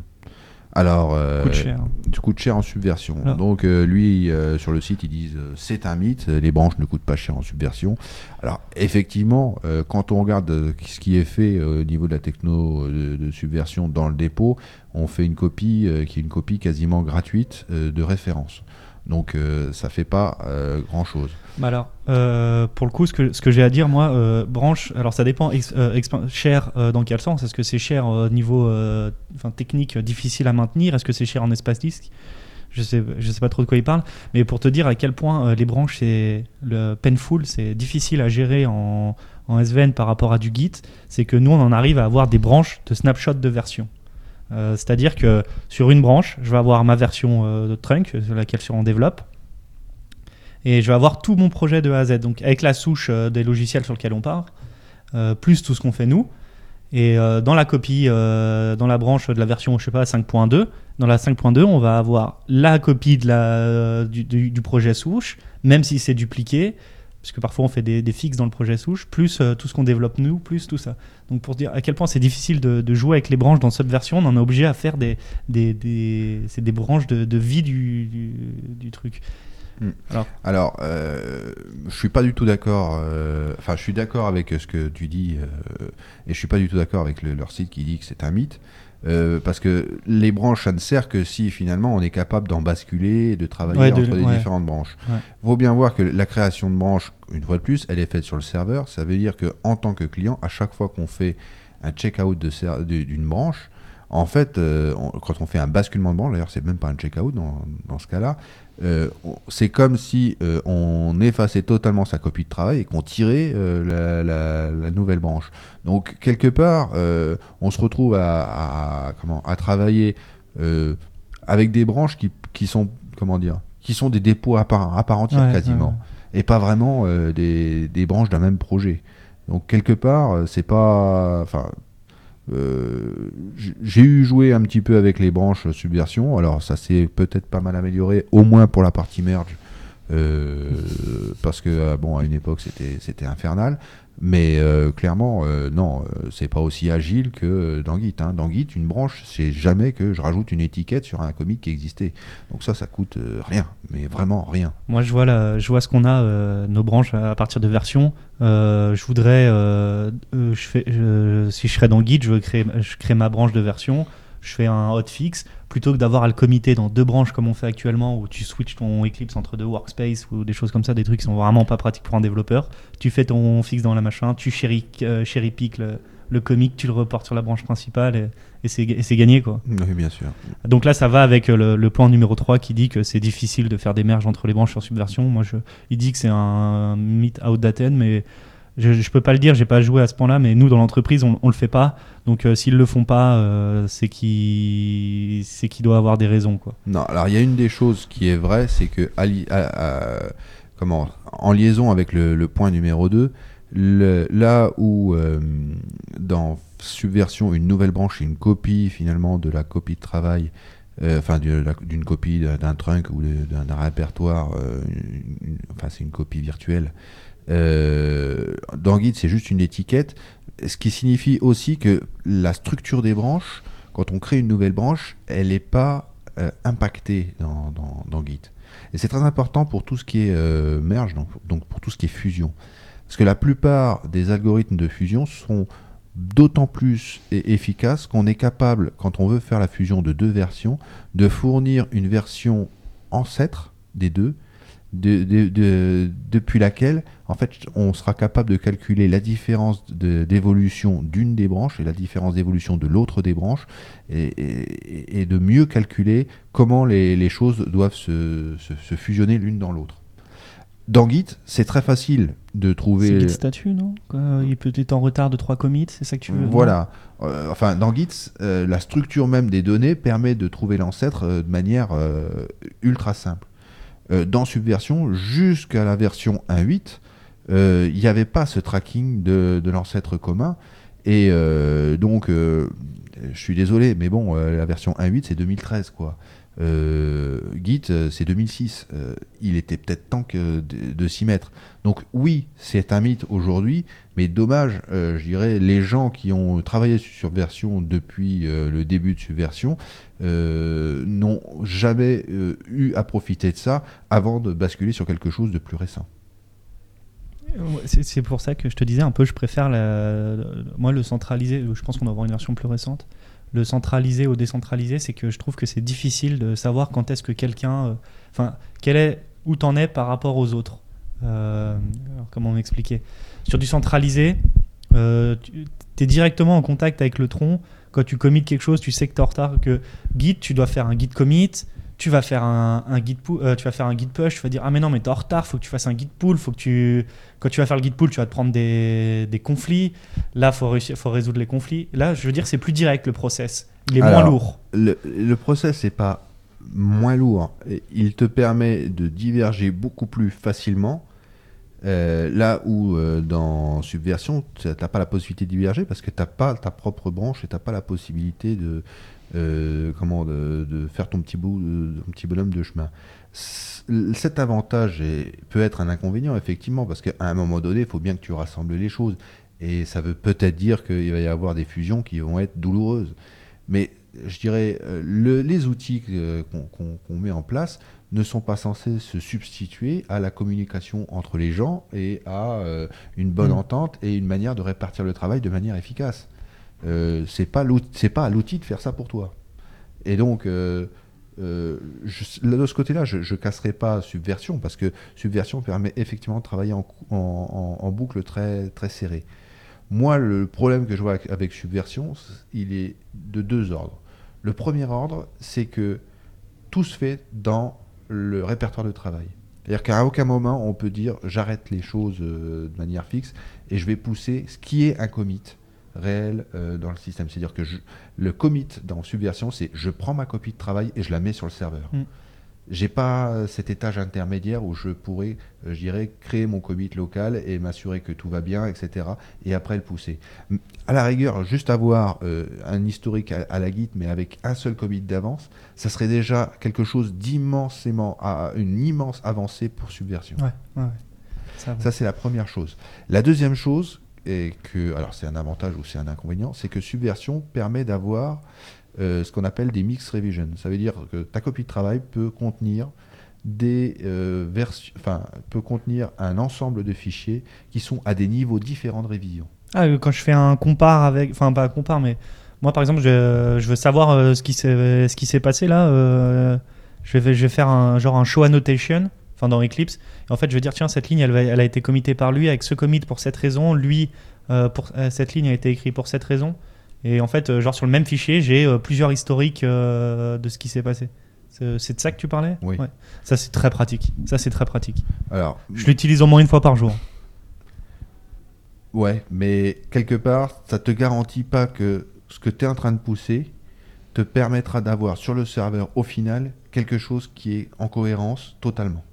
Speaker 2: Alors, euh,
Speaker 1: Coûte cher.
Speaker 2: tu coûtes cher en subversion.
Speaker 1: Alors.
Speaker 2: Donc euh, lui, euh, sur le site, ils disent euh, c'est un mythe, les branches ne coûtent pas cher en subversion. Alors effectivement, euh, quand on regarde ce qui est fait euh, au niveau de la techno euh, de, de subversion dans le dépôt, on fait une copie euh, qui est une copie quasiment gratuite euh, de référence. Donc euh, ça fait pas grand chose.
Speaker 1: Alors, euh, pour le coup, ce que, ce que j'ai à dire, moi, euh, branche, alors ça dépend, euh, cher euh, dans quel sens? Est-ce que c'est cher au niveau euh, technique, euh, difficile à maintenir? Est-ce que c'est cher en espace disque? Je sais, je sais pas trop de quoi il parle, mais pour te dire à quel point euh, les branches, c'est le painful, c'est difficile à gérer en, en SVN par rapport à du Git, c'est que nous, on en arrive à avoir des branches de snapshot de version. Euh, C'est-à-dire que sur une branche, je vais avoir ma version euh, de trunk, sur laquelle on développe, et je vais avoir tout mon projet de A à Z, donc avec la souche euh, des logiciels sur lesquels on part, euh, plus tout ce qu'on fait nous. Et euh, dans la copie, euh, dans la branche de la version, je sais pas, 5.2, dans la 5.2, on va avoir la copie du- du projet souche, même si c'est dupliqué, parce que parfois on fait des, des fixes dans le projet souche, plus euh, tout ce qu'on développe nous, plus tout ça. Donc pour dire à quel point c'est difficile de, de jouer avec les branches dans cette version, on en est obligé à faire des, des, des- c'est des branches de, de vie du, du, du truc.
Speaker 2: Alors, euh, je suis pas du tout d'accord. euh, Enfin, je suis d'accord avec ce que tu dis, euh, et je suis pas du tout d'accord avec le- leur site qui dit que c'est un mythe. Euh, parce que les branches, ça ne sert que si finalement on est capable d'en basculer et de travailler
Speaker 1: Ouais, de-
Speaker 2: entre les
Speaker 1: ouais.
Speaker 2: différentes branches.
Speaker 1: Ouais.
Speaker 2: Vaut bien voir que la création de branches, une fois de plus, elle est faite sur le serveur. Ça veut dire que en tant que client, à chaque fois qu'on fait un check-out d'une branche, en fait, euh, on- quand on fait un basculement de branche, d'ailleurs, c'est même pas un check-out dans, dans ce cas-là, euh, c'est comme si euh, on effaçait totalement sa copie de travail et qu'on tirait euh, la, la- la nouvelle branche. Donc, quelque part, on se retrouve à, à- comment, à travailler avec des branches qui, qui sont, comment dire, qui sont des dépôts à part, à part entière
Speaker 1: Ouais,
Speaker 2: quasiment, et pas vraiment des, des branches d'un même projet. Donc, quelque part, c'est pas. Enfin. Euh, j'ai eu joué un petit peu avec les branches Subversion, alors ça s'est peut-être pas mal amélioré, au moins pour la partie merge, euh, parce que euh, bon à une époque c'était infernal, mais euh, clairement euh, non, euh, c'est pas aussi agile que dans Git. hein. Dans Git, une branche, c'est jamais que je rajoute une étiquette sur un commit qui existait. Donc ça, ça coûte euh, rien, mais vraiment rien.
Speaker 1: Moi, je vois, la- je vois ce qu'on a, nos branches à partir de versions. Je voudrais, si je serais dans Git, je, créer, je crée ma branche de version. Je fais un hotfix plutôt que d'avoir à le committer dans deux branches comme on fait actuellement où tu switches ton Eclipse entre deux workspaces ou des choses comme ça, des trucs qui sont vraiment pas pratiques pour un développeur. Tu fais ton fixe dans la machin, tu cherry, euh, cherry pick le, le commit, tu le reportes sur la branche principale et, et c'est gagné quoi.
Speaker 2: Oui, bien sûr.
Speaker 1: Donc là, ça va avec euh, le, le point numéro 3 qui dit que c'est difficile de faire des merges entre les branches sur Subversion. Moi, je, il dit que c'est un mythe outdated, mais je, je peux pas le dire, j'ai pas joué à ce point-là, mais nous, dans l'entreprise, on, on le fait pas. Donc euh, s'ils le font pas, euh, c'est qu'il c'est qu'il doit avoir des raisons. Quoi.
Speaker 2: Non, alors il y a une des choses qui est vraie, c'est que comment, en liaison avec le, point numéro 2, le- là où euh, dans Subversion, une nouvelle branche une copie finalement de la copie de travail, euh, enfin d'une copie d'un- trunk ou d'un répertoire, enfin c'est une copie virtuelle. Euh, dans Git, c'est juste une étiquette, ce qui signifie aussi que la structure des branches, quand on crée une nouvelle branche, elle n'est pas euh, impactée dans, dans- Git. Et c'est très important pour tout ce qui est euh, merge, donc, pour tout ce qui est fusion. Parce que la plupart des algorithmes de fusion sont d'autant plus efficaces qu'on est capable, quand on veut faire la fusion de deux versions, de fournir une version ancêtre des deux, de- de- de- depuis laquelle, en fait, on sera capable de calculer la différence de- d'évolution d'une des branches et la différence d'évolution de l'autre des branches, et, et- et de mieux calculer comment les, les choses doivent se, se- se fusionner l'une dans l'autre. Dans Git, c'est très facile de trouver.
Speaker 1: C'est Git statut, non? Il peut être en retard de 3 commits, c'est ça que tu veux
Speaker 2: Voilà. Euh, enfin, dans Git, euh, la structure même des données permet de trouver l'ancêtre euh, de manière ultra simple. Dans Subversion, jusqu'à la version 1.8, euh, il n'y avait pas ce tracking de, l'ancêtre commun. Et euh, donc, euh, je suis désolé, mais bon, euh, la version 1.8, c'est 2013, quoi. Euh, Git, euh, c'est 2006. Euh, il était peut-être temps de, s'y mettre. Donc oui, c'est un mythe aujourd'hui, mais dommage, euh, je dirais, les gens qui ont travaillé sur Subversion depuis euh, le début de Subversion euh, n'ont jamais euh, eu à profiter de ça avant de basculer sur quelque chose de plus récent.
Speaker 1: C'est pour ça que je te disais un peu, je préfère moi le centralisé. Je pense qu'on doit avoir une version plus récente. Le centralisé au décentralisé, c'est que je trouve que c'est difficile de savoir quand est-ce que quelqu'un, euh, enfin, quel est où t'en es par rapport aux autres. Euh, alors, comment m'expliquer? Sur du centralisé, euh, tu es directement en contact avec le tronc. Quand tu commits quelque chose, tu sais que tu es en retard. Que Git, tu dois faire un Git commit. Tu vas faire un, pu- euh, tu vas faire un Git push. Tu vas dire ah mais non mais t'es en retard. Faut que tu fasses un Git pull. Faut que tu quand tu vas faire le Git pull, tu vas te prendre des, des conflits. Là, faut réussir, faut résoudre les conflits. Là, je veux dire, c'est plus direct le process. Il est moins lourd.
Speaker 2: Le, le process n'est pas moins lourd. Il te permet de diverger beaucoup plus facilement. euh, là où euh, dans Subversion, tu n'as pas la possibilité de diverger parce que tu n'as pas ta propre branche et tu n'as pas la possibilité de, euh, comment, de, de faire ton petit, bout, de- ton petit bonhomme de chemin. C- Cet avantage est- peut être un inconvénient, effectivement, parce qu'à un moment donné, il faut bien que tu rassembles les choses. Et ça veut peut-être dire qu'il va y avoir des fusions qui vont être douloureuses. Mais je dirais, euh, le- les outils euh, qu'on met en place ne sont pas censés se substituer à la communication entre les gens et à euh, une bonne
Speaker 1: Mm.
Speaker 2: entente et une manière de répartir le travail de manière efficace. Euh, c'est pas à l'outil de faire ça pour toi. Et donc, euh, euh, de ce côté-là, je, je casserai pas Subversion parce que Subversion permet effectivement de travailler en, en- boucle très très serrée. Moi, le problème que je vois avec, Subversion, il est de deux ordres. Le premier ordre, c'est que tout se fait dans le répertoire de travail. C'est-à-dire qu'à aucun moment on peut dire j'arrête les choses euh, de manière fixe et je vais pousser ce qui est un commit réel euh, dans le système. C'est-à-dire que je- le commit dans Subversion, c'est je prends ma copie de travail et je la mets sur le serveur.
Speaker 1: Mm.
Speaker 2: J'ai pas euh, cet étage intermédiaire où je pourrais, euh, je dirais, créer mon commit local et m'assurer que tout va bien, etc. Et après le pousser. À la rigueur, juste avoir euh, un historique à, à la Git, mais avec un seul commit d'avance, ça serait déjà quelque chose d'immensément, à- une immense avancée pour Subversion.
Speaker 1: Ouais, ouais, ouais. Ça, va.
Speaker 2: Ça, c'est la première chose. La deuxième chose, est que, alors c'est un avantage ou c'est un inconvénient, c'est que Subversion permet d'avoir euh, ce qu'on appelle des mix revision. Ça veut dire que ta copie de travail peut contenir des euh, versions, enfin, peut contenir un ensemble de fichiers qui sont à des niveaux différents de révision.
Speaker 1: Ah, euh, quand je fais un compare avec. Enfin, pas un compare, mais moi, par exemple, je, veux savoir ce qui s'est ce qui s'est passé là. je, vais, je vais faire un genre un show annotation, enfin dans Eclipse. Et en fait, je vais dire tiens, cette ligne, elle, va- elle a été committée par lui avec ce commit pour cette raison. Lui, euh, pour, euh, cette ligne a été écrite pour cette raison. Et en fait, euh, genre sur le même fichier, j'ai plusieurs historiques de ce qui s'est passé. C'est c'est de ça que tu parlais?
Speaker 2: Oui.
Speaker 1: Ouais. Ça, c'est très pratique. Ça, c'est très pratique.
Speaker 2: Alors,
Speaker 1: Je l'utilise au moins une fois par jour.
Speaker 2: Ouais, mais quelque part, ça te garantit pas que ce que tu es en train de pousser te permettra d'avoir sur le serveur au final quelque chose qui est en cohérence totalement.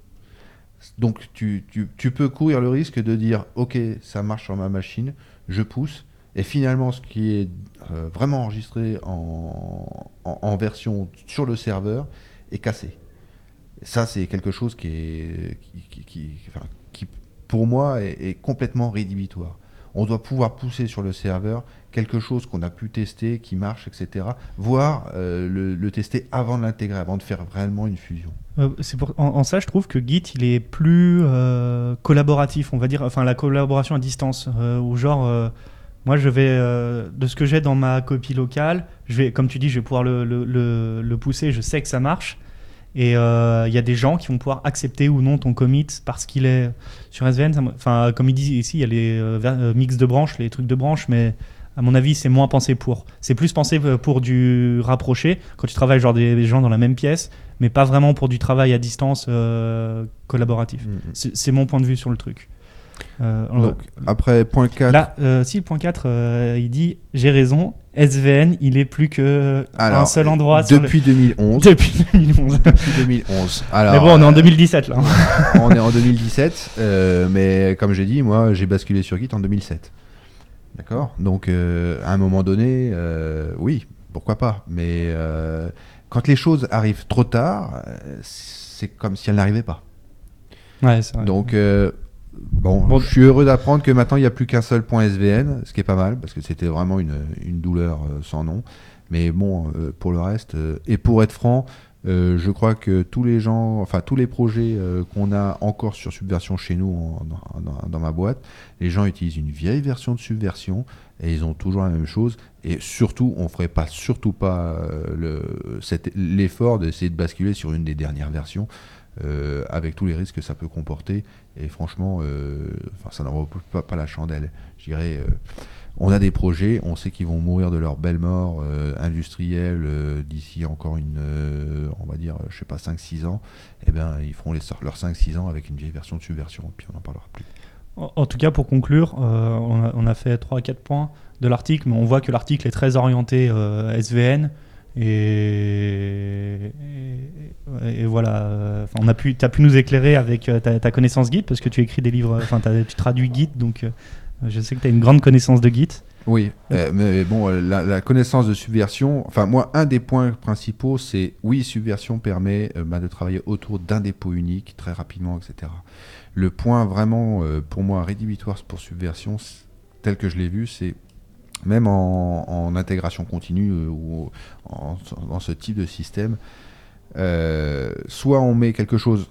Speaker 2: Donc tu, tu- tu peux courir le risque de dire ok ça marche sur ma machine, je pousse, et finalement ce qui est euh, vraiment enregistré en, en- version sur le serveur est cassé. Ça c'est quelque chose qui est qui, qui- pour moi est, est complètement rédhibitoire. On doit pouvoir pousser sur le serveur quelque chose qu'on a pu tester, qui marche, etc. Voire euh, le, le tester avant de l'intégrer, avant de faire réellement une fusion.
Speaker 1: Euh, en, ça, je trouve que Git, il est plus euh, collaboratif, on va dire, enfin la collaboration à distance, euh, où genre, euh, moi je vais, de ce que j'ai dans ma copie locale, je vais, comme tu dis, je vais pouvoir le, le, pousser, je sais que ça marche, et il y a des gens qui vont pouvoir accepter ou non ton commit parce qu'il est sur SVN, enfin comme il dit ici, il y a les mix de branches, les trucs de branches, mais à mon avis, c'est moins pensé pour. C'est plus pensé euh, pour du rapproché, quand tu travailles genre des, gens dans la même pièce, mais pas vraiment pour du travail à distance euh, collaboratif. C'est c'est mon point de vue sur le truc. Euh,
Speaker 2: Donc, après, point 4.
Speaker 1: Là, euh, si, le point 4, euh, il dit J'ai raison, SVN, il est plus que
Speaker 2: Alors,
Speaker 1: un seul endroit. sur le-
Speaker 2: depuis 2011.
Speaker 1: Depuis 2011.
Speaker 2: depuis 2011. Alors,
Speaker 1: mais bon, on est en
Speaker 2: euh,
Speaker 1: 2017 là.
Speaker 2: on est en 2017, euh, mais comme j'ai dit, moi, j'ai basculé sur Git en 2007. D'accord Donc, euh, à un moment donné, euh, oui, pourquoi pas. Mais euh, quand les choses arrivent trop tard, c'est comme si elles n'arrivaient pas.
Speaker 1: Ouais, c'est vrai.
Speaker 2: Donc, bon,
Speaker 1: Bon.
Speaker 2: je suis heureux d'apprendre que maintenant, il n'y a plus qu'un seul point SVN, ce qui est pas mal, parce que c'était vraiment une, une douleur sans nom. Mais bon, pour le reste, et pour être franc, euh, je crois que tous les gens, enfin tous les projets euh, qu'on a encore sur Subversion chez nous dans, ma boîte, les gens utilisent une vieille version de Subversion et ils ont toujours la même chose. Et surtout, on ferait pas, surtout pas euh, l'effort d'essayer de basculer sur une des dernières versions. avec tous les risques que ça peut comporter et franchement ça n'en vaut pas, la chandelle je dirais on a des projets, on sait qu'ils vont mourir de leur belle mort euh, industrielle euh, d'ici encore une, euh, on va dire, je sais pas, 5-6 ans. Et bien, ils feront les, leurs 5-6 ans avec une vieille version de Subversion, puis on n'en parlera plus.
Speaker 1: En, tout cas, pour conclure, on, a, fait 3-4 points de l'article, mais on voit que l'article est très orienté SVN. Et, et- et voilà, on a pu, as pu nous éclairer avec ta, connaissance Git, parce que tu écris des livres, enfin tu traduis Git, donc je sais que tu as une grande connaissance de Git.
Speaker 2: Oui, euh, mais bon, euh, la, connaissance de Subversion, enfin moi, un des points principaux, c'est oui, Subversion permet euh, bah, de travailler autour d'un dépôt unique très rapidement, etc. Le point vraiment, pour moi, rédhibitoire pour Subversion, tel que je l'ai vu, c'est même en, intégration continue ou en- dans ce type de système, soit on met quelque chose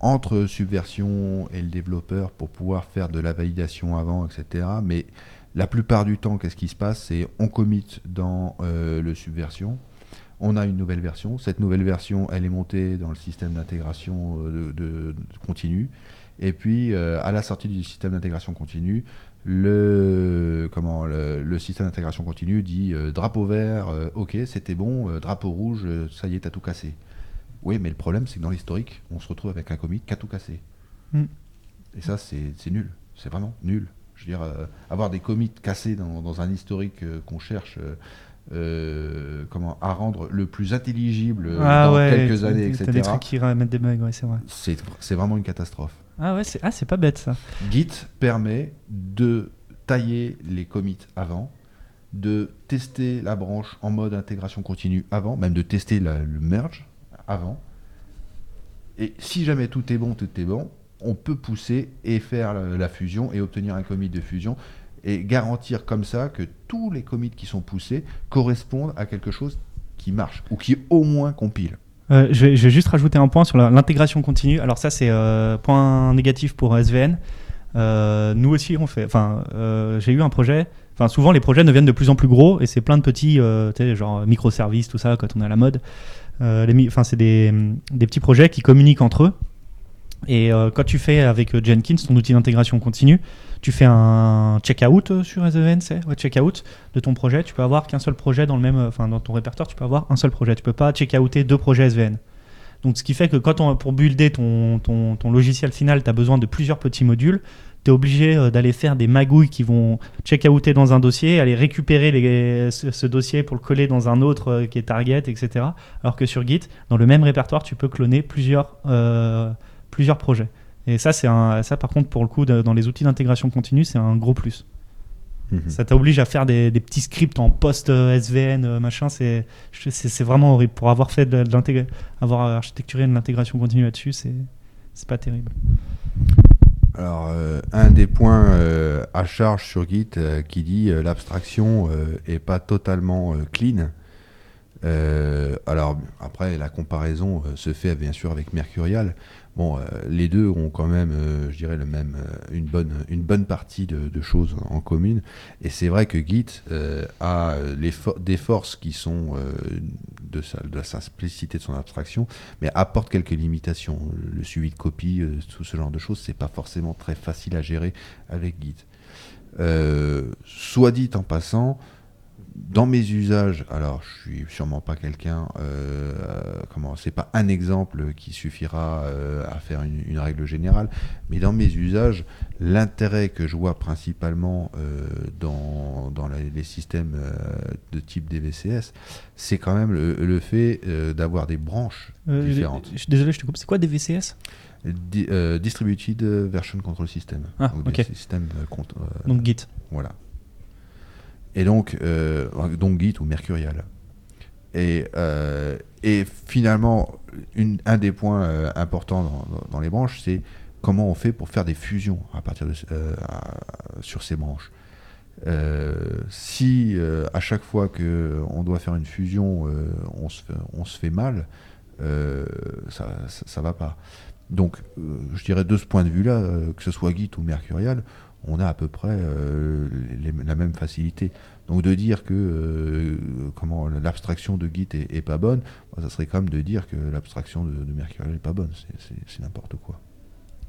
Speaker 2: entre Subversion et le développeur pour pouvoir faire de la validation avant, etc. Mais La plupart du temps, qu'est-ce qui se passe? C'est on commit dans euh, le subversion, on a une nouvelle version. Cette nouvelle version, elle est montée dans le système d'intégration euh, de, de- continue. Et puis, euh, à la sortie du système d'intégration continue, le, comment, le, système d'intégration continue dit drapeau vert, ok, c'était bon, drapeau rouge, ça y est, t'as tout cassé. Oui, mais le problème, c'est que dans l'historique, on se retrouve avec un commit qui a tout cassé.
Speaker 1: Mm.
Speaker 2: Et ça, c'est nul. C'est vraiment nul. Je veux dire, euh, avoir des commits cassés dans, dans un historique euh, qu'on cherche euh, comment, à rendre le plus intelligible
Speaker 1: ah
Speaker 2: dans
Speaker 1: ouais,
Speaker 2: quelques années,
Speaker 1: t'as
Speaker 2: etc.
Speaker 1: des trucs qui mettent des bugs, ouais, c'est vrai.
Speaker 2: C'est vraiment une catastrophe.
Speaker 1: Ah ouais, c'est ah, c'est pas bête ça.
Speaker 2: Git permet de tailler les commits avant, de tester la branche en mode intégration continue avant, même de tester la- le merge avant. Et si jamais tout est bon, tout est bon, on peut pousser et faire la, fusion et obtenir un commit de fusion et garantir comme ça que tous les commits qui sont poussés correspondent à quelque chose qui marche ou qui au moins compile.
Speaker 1: Euh, je, vais, juste rajouter un point sur l'intégration continue. Alors ça, c'est euh, point négatif pour SVN. Euh, nous aussi, on fait. Enfin, euh, j'ai eu un projet. Enfin, souvent, les projets deviennent de plus en plus gros et c'est plein de petits, euh, genre microservices, tout ça, quand on est à la mode. Euh, Enfin, c'est des, des petits projets qui communiquent entre eux. Et euh, quand tu fais avec euh, Jenkins, ton outil d'intégration continue, tu fais un checkout sur SVN, c'est checkout de ton projet. Tu peux avoir qu'un seul projet dans le même, dans ton répertoire, tu peux avoir un seul projet. Tu peux pas checkouter deux projets SVN. Donc, ce qui fait que quand on, pour builder ton, ton, ton logiciel final, tu as besoin de plusieurs petits modules, tu es obligé euh, d'aller faire des magouilles qui vont checkouter dans un dossier, aller récupérer les- ce, ce dossier pour le coller dans un autre euh, qui est target, etc. Alors que sur Git, dans le même répertoire, tu peux cloner plusieurs, euh, plusieurs projets. Et ça, c'est ça, par contre, pour le coup, de- dans les outils d'intégration continue, c'est un gros plus. Ça t'oblige à faire des, des petits scripts en post SVN, euh, machin. C'est vraiment horrible. Pour avoir fait de, avoir architecturé de l'intégration continue là-dessus, c'est c'est pas terrible.
Speaker 2: Alors, euh, un des points euh, à charge sur Git euh, qui dit l'abstraction euh, est pas totalement clean. Alors, après, la comparaison euh, se fait bien sûr avec Mercurial. Bon, euh, les deux ont quand même, euh, je dirais, le même, une, bonne, une bonne partie de, choses en commune. Et c'est vrai que Git a les des forces qui sont de, sa, de la simplicité de son abstraction, mais apporte quelques limitations. Le suivi de copie, tout ce genre de choses, c'est pas forcément très facile à gérer avec Git. Soit dit en passant, dans mes usages, alors je suis sûrement pas quelqu'un, euh, euh, comment, c'est pas un exemple qui suffira euh, à faire une, une règle générale, mais dans mes usages, l'intérêt que je vois principalement euh, dans, dans les systèmes de type DVCS, c'est quand même le, le fait d'avoir des branches différentes.
Speaker 1: je- je désolé, je te coupe. C'est quoi des VCS
Speaker 2: Di- euh, Distributed Version Control System.
Speaker 1: Ah,
Speaker 2: ou des
Speaker 1: ok.
Speaker 2: systèmes cont- euh,
Speaker 1: Donc Git.
Speaker 2: voilà. Et donc, euh, donc Git ou Mercurial. Et, euh, et finalement, un des points euh, importants dans, les branches, c'est comment on fait pour faire des fusions à partir de, sur ces branches. Si à chaque fois que on doit faire une fusion, on, se on se fait mal, ça, ça, va pas. Donc, je dirais de ce point de vue-là, que ce soit Git ou Mercurial, on a à peu près euh, les- la même facilité. Donc de dire que euh, comment l'abstraction de Git est, est pas bonne, ça serait quand même de dire que l'abstraction de, de Mercurial est pas bonne. C'est- n'importe quoi.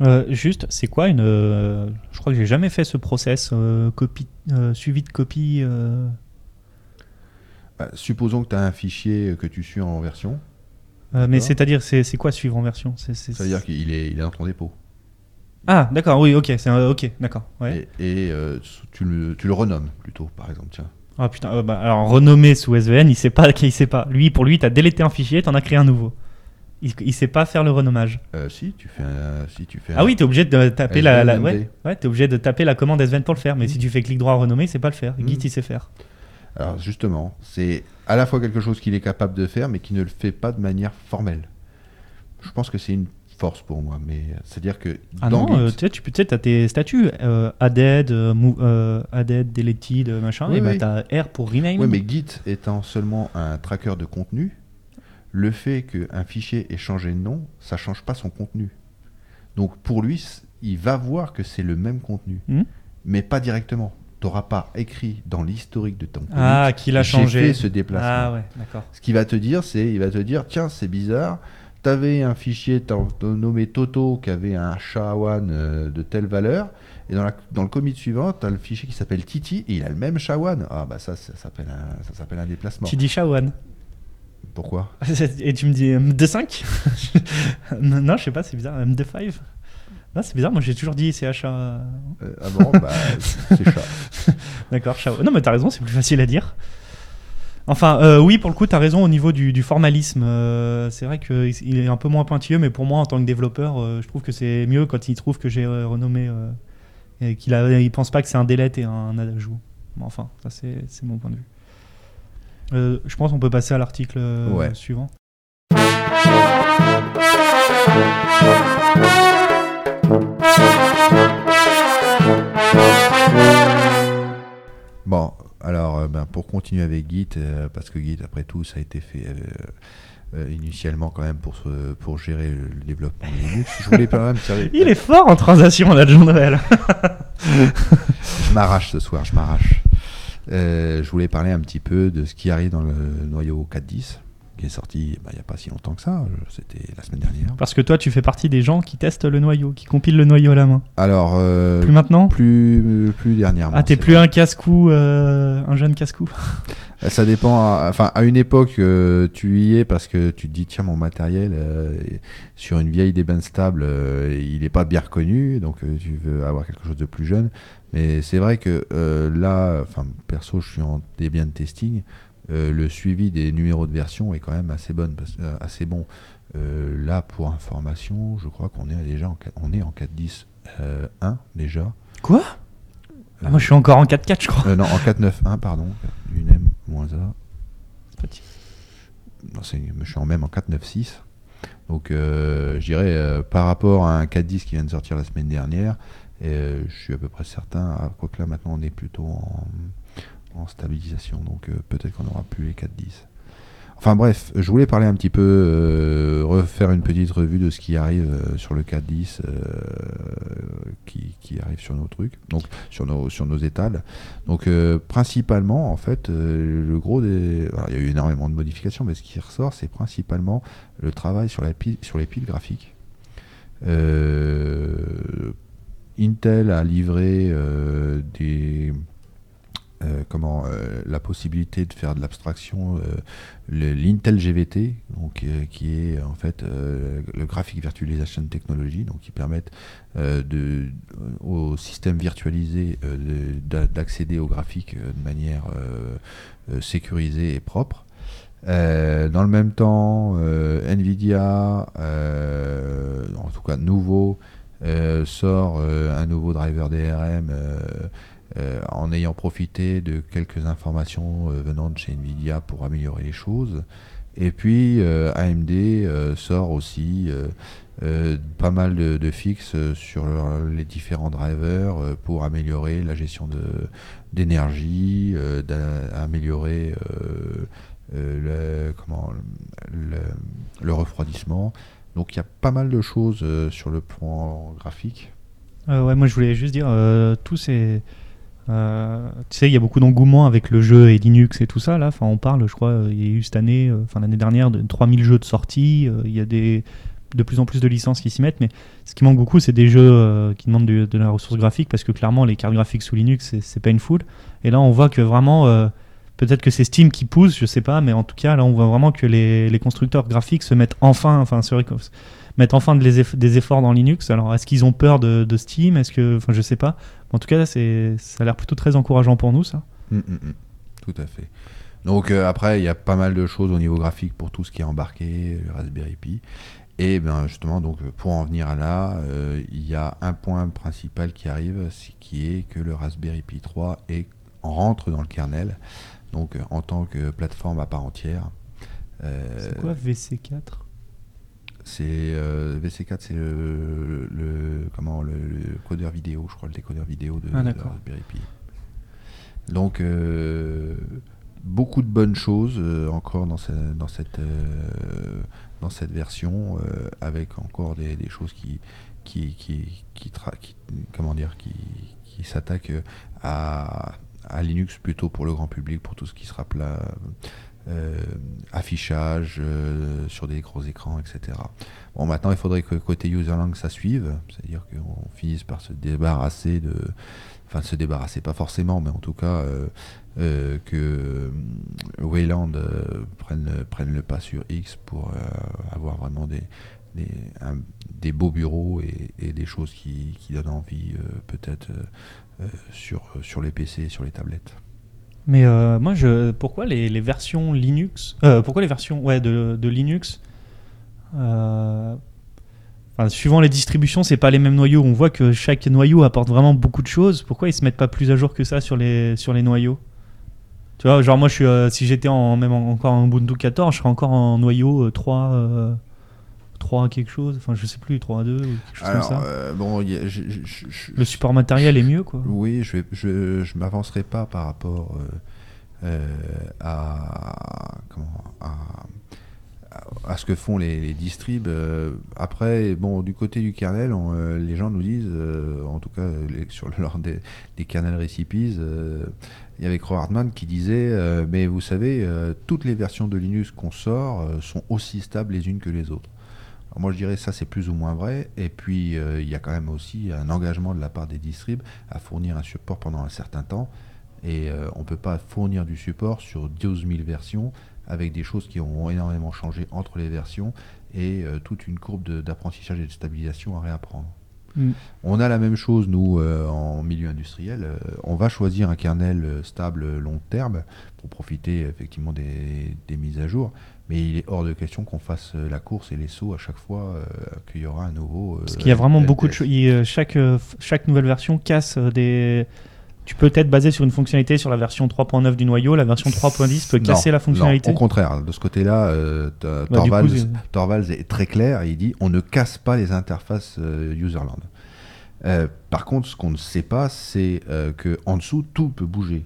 Speaker 1: Euh, juste, c'est quoi une. je crois que j'ai jamais fait ce process copie, suivi de copie.
Speaker 2: Bah, supposons que tu as un fichier que tu suis en version,
Speaker 1: mais c'est-à-dire, c'est quoi suivre en version? C'est- c'est-
Speaker 2: ça veut dire qu'il est, il est dans ton dépôt.
Speaker 1: Ah, d'accord, oui, ok, c'est un- ok, d'accord. Ouais.
Speaker 2: Et, et, euh, tu, le, tu le renommes plutôt, par exemple. Tiens.
Speaker 1: Ah putain, euh, bah, alors renommé sous SVN, il sait pas, il sait pas. Lui, pour lui, t'as délété un fichier, t'en as créé un nouveau. Il, il sait pas faire le renommage.
Speaker 2: Euh, si tu fais un, si tu fais
Speaker 1: Ah
Speaker 2: un-
Speaker 1: oui, t'es obligé de taper la, ouais, ouais, t'es obligé de taper la commande SVN pour le faire. Mais si tu fais clic droit renommer, c'est pas le faire.
Speaker 2: Mm.
Speaker 1: Git, il sait faire.
Speaker 2: Alors justement, c'est à la fois quelque chose qu'il est capable de faire, mais qui ne le fait pas de manière formelle. Je pense que c'est une force pour moi, mais c'est-à-dire que
Speaker 1: Ah
Speaker 2: dans
Speaker 1: non,
Speaker 2: Git,
Speaker 1: euh, tu sais, tu sais, t'as tes statuts, euh, added, euh, euh, added, deleted, euh, machin,
Speaker 2: Oui,
Speaker 1: et bah
Speaker 2: oui.
Speaker 1: t'as R pour rename.
Speaker 2: Ouais, mais Git étant seulement un tracker de contenu, le fait qu'un fichier ait changé de nom, ça change pas son contenu. Donc pour lui, il va voir que c'est le même contenu,
Speaker 1: Mhm.
Speaker 2: mais pas directement. t'auras pas écrit dans l'historique de ton commit.
Speaker 1: Ah, qu'il a changé.
Speaker 2: fait ce déplacement.
Speaker 1: Ah ouais, d'accord.
Speaker 2: Ce qu'il va te dire, c'est, il va te dire, tiens, c'est bizarre. T'avais un fichier nommé Toto qui avait un SHA-1 euh, de telle valeur. Et dans, la- dans le commit suivant, tu as le fichier qui s'appelle Titi et il a le même SHA-1. Ah bah ça, ça s'appelle un, ça s'appelle un déplacement.
Speaker 1: Tu dis Shawan.
Speaker 2: Pourquoi?
Speaker 1: Et tu me dis MD5 Non, je sais pas, c'est bizarre. MD5 Non, c'est bizarre, moi j'ai toujours dit CHA.
Speaker 2: Euh, Ah bon, bah c'est chat.
Speaker 1: D'accord, Shawan. Non, mais t'as raison, c'est plus facile à dire. Enfin, euh, oui, pour le coup, t'as raison au niveau du, du formalisme. Euh, c'est vrai qu'il est un peu moins pointilleux, mais pour moi, en tant que développeur, euh, je trouve que c'est mieux quand il trouve que j'ai euh, renommé euh, et qu'il a, il pense pas que c'est un delete et un ajout. Bon, enfin, ça c'est mon point de vue. Euh, je pense qu'on peut passer à l'article
Speaker 2: Ouais.
Speaker 1: suivant.
Speaker 2: Bon, alors euh, ben, pour continuer avec Git, euh, parce que Git, après tout, ça a été fait euh, initialement quand même pour, pour gérer le, développement de Linux. Je voulais quand même
Speaker 1: Il est fort en transition, là, John Noël.
Speaker 2: Je m'arrache ce soir, je m'arrache. Euh, je voulais parler un petit peu de ce qui arrive dans le noyau 4.10, qui est sorti bah, il n'y a pas si longtemps que ça, euh, c'était la semaine dernière.
Speaker 1: Parce que toi, tu fais partie des gens qui testent le noyau, qui compilent le noyau à la main.
Speaker 2: Alors, euh,
Speaker 1: Plus maintenant
Speaker 2: plus, plus dernièrement.
Speaker 1: Ah, t'es plus
Speaker 2: vrai.
Speaker 1: un casse-cou, euh, un jeune casse-cou.
Speaker 2: Ça dépend. Enfin, à une époque, euh, tu y es parce que tu te dis tiens, mon matériel euh, sur une vieille débain stable, euh, il n'est pas bien reconnu, donc euh, tu veux avoir quelque chose de plus jeune. Mais c'est vrai que euh, là, enfin, perso, je suis en Debian testing. Euh, le suivi des numéros de version est quand même assez bonne, euh, assez bon. Euh, là, pour information, je crois qu'on est déjà en, on est en 4.10 euh, 1 déjà.
Speaker 1: Quoi? Ah, Moi, je suis encore en 4-4, je crois.
Speaker 2: Non, en 4.9.1, pardon. Une M moins A.
Speaker 1: Petit.
Speaker 2: Non, je suis en même en 4.9.6. Donc, je dirais, par rapport à un 4.10 qui vient de sortir la semaine dernière, je suis à peu près certain, quoique là maintenant on est plutôt en, stabilisation, donc euh, peut-être qu'on n'aura plus les 4.10. Enfin bref, je voulais parler un petit peu, euh, refaire une petite revue de ce qui arrive euh, sur le 4.10, euh, qui, qui arrive sur nos trucs, donc sur nos, sur nos étals. Donc principalement, en fait, le gros des... il y a eu énormément de modifications, mais ce qui ressort, c'est principalement le travail sur, la pile, sur les piles graphiques. Intel a livré des... euh, comment euh, la possibilité de faire de l'abstraction euh, l'Intel GVT qui est en fait le Graphic Virtualization Technology donc qui permettent de au système virtualisé de- d'a- d'accéder au graphique de manière sécurisée et propre. Dans le même temps, Nvidia, en tout cas nouveau, sort un nouveau driver DRM euh, en ayant profité de quelques informations euh, venant de chez Nvidia pour améliorer les choses. Et puis euh, AMD sort aussi pas mal de, fixes sur les différents drivers pour améliorer la gestion d'énergie, améliorer le, comment, le, le refroidissement. Donc il y a pas mal de choses sur le plan graphique.
Speaker 1: Ouais, moi je voulais juste dire, tous ces. Euh, tu sais, il y a beaucoup d'engouement avec le jeu et Linux et tout ça. Là, enfin, on parle, je crois, euh, il y a eu cette année, euh, enfin l'année dernière, de 3000 jeux de sortie. Il y a des, de plus en plus de licences qui s'y mettent, mais ce qui manque beaucoup, c'est des jeux qui demandent de, la ressource graphique parce que clairement, les cartes graphiques sous Linux, c'est- painful. Et là, on voit que vraiment, peut-être que c'est Steam qui pousse, je sais pas, mais en tout cas, là, on voit vraiment que les, constructeurs graphiques se mettent enfin, enfin, se mettent enfin des efforts dans Linux. Alors, est-ce qu'ils ont peur de, de Steam? Est-ce que, enfin, je sais pas. En tout cas, c'est, ça a l'air plutôt très encourageant pour nous, ça.
Speaker 2: Mm, mm, mm. Tout à fait. Donc euh, après, il y a pas mal de choses au niveau graphique pour tout ce qui est embarqué, le Raspberry Pi. Et ben justement, donc euh, pour en venir à là, euh, il y a un point principal qui arrive, c'est qui est que le Raspberry Pi 3 est, rentre dans le kernel, donc euh, en tant que plateforme à part entière. Euh,
Speaker 1: c'est quoi VC4
Speaker 2: c'est euh, VC4, c'est le codeur vidéo, je crois le décodeur vidéo de,
Speaker 1: Ah,
Speaker 2: de. Raspberry Pi. Donc euh, beaucoup de bonnes choses euh, encore dans, ce- dans cette euh, dans cette version, avec encore des, des choses qui qui qui, qui, tra- qui- comment dire qui, qui s'attaque à, à Linux plutôt pour le grand public, pour tout ce qui sera plat, affichage euh, sur des gros écrans, etc. Bon, maintenant, il faudrait que côté userlang ça suive, c'est-à-dire qu'on finisse par se débarrasser de. Enfin, se débarrasser, pas forcément, mais en tout cas, euh, que Wayland prenne, prenne le pas sur X pour avoir vraiment des, des, des beaux bureaux et, des choses qui, qui donnent envie, peut-être, sur, sur les PC et sur les tablettes.
Speaker 1: Mais euh, moi, je, pourquoi les, versions Linux, euh, pourquoi les versions ouais, de, de Linux, euh, enfin, suivant les distributions, c'est pas les mêmes noyaux. On voit que chaque noyau apporte vraiment beaucoup de choses. Pourquoi ils se mettent pas plus à jour que ça sur les, sur les noyaux? Tu vois, genre moi, je suis, si j'étais en, même encore en Ubuntu 14, je serais encore en noyau 3. 3 quelque chose, enfin je sais plus, 3 à 2 ou quelque chose
Speaker 2: Alors,
Speaker 1: comme ça.
Speaker 2: euh, bon, y a- je- je- je-
Speaker 1: Le support matériel est mieux quoi.
Speaker 2: Oui, je je, je m'avancerai pas par rapport euh, euh, à comment à, à- à ce que font les, les distribs. Après, bon, du côté du kernel, on, les gens nous disent, en tout cas les- sur lors des, des kernel recipes, il y avait Crow Hartman qui disait, euh, mais vous savez, euh, toutes les versions de Linux qu'on sort euh, sont aussi stables les unes que les autres. Moi, je dirais ça, c'est plus ou moins vrai. Et puis, euh, il y a quand même aussi un engagement de la part des distribs à fournir un support pendant un certain temps. Et euh, on ne peut pas fournir du support sur 12 000 versions avec des choses qui ont énormément changé entre les versions et euh, toute une courbe d'apprentissage et de stabilisation à réapprendre.
Speaker 1: Mm.
Speaker 2: On a la même chose, nous, euh, en milieu industriel. Euh, on va choisir un kernel stable long terme pour profiter effectivement des, des mises à jour. Mais il est hors de question qu'on fasse euh, la course et les sauts à chaque fois euh, qu'il y aura un nouveau. euh,
Speaker 1: Parce qu'il y a vraiment
Speaker 2: LTS.
Speaker 1: beaucoup de choses. Chaque, chaque nouvelle version casse des. Tu peux être basé sur une fonctionnalité sur la version 3.9 du noyau, la version 3.10 peut
Speaker 2: Non,
Speaker 1: casser la fonctionnalité.
Speaker 2: non, au contraire, de ce côté-là, euh,
Speaker 1: Bah,
Speaker 2: Torvalds,
Speaker 1: coup, c'est-
Speaker 2: Torvalds est très clair. Il dit on ne casse pas les interfaces euh, userland. Euh, par contre, ce qu'on ne sait pas, c'est euh, que en dessous, tout peut bouger.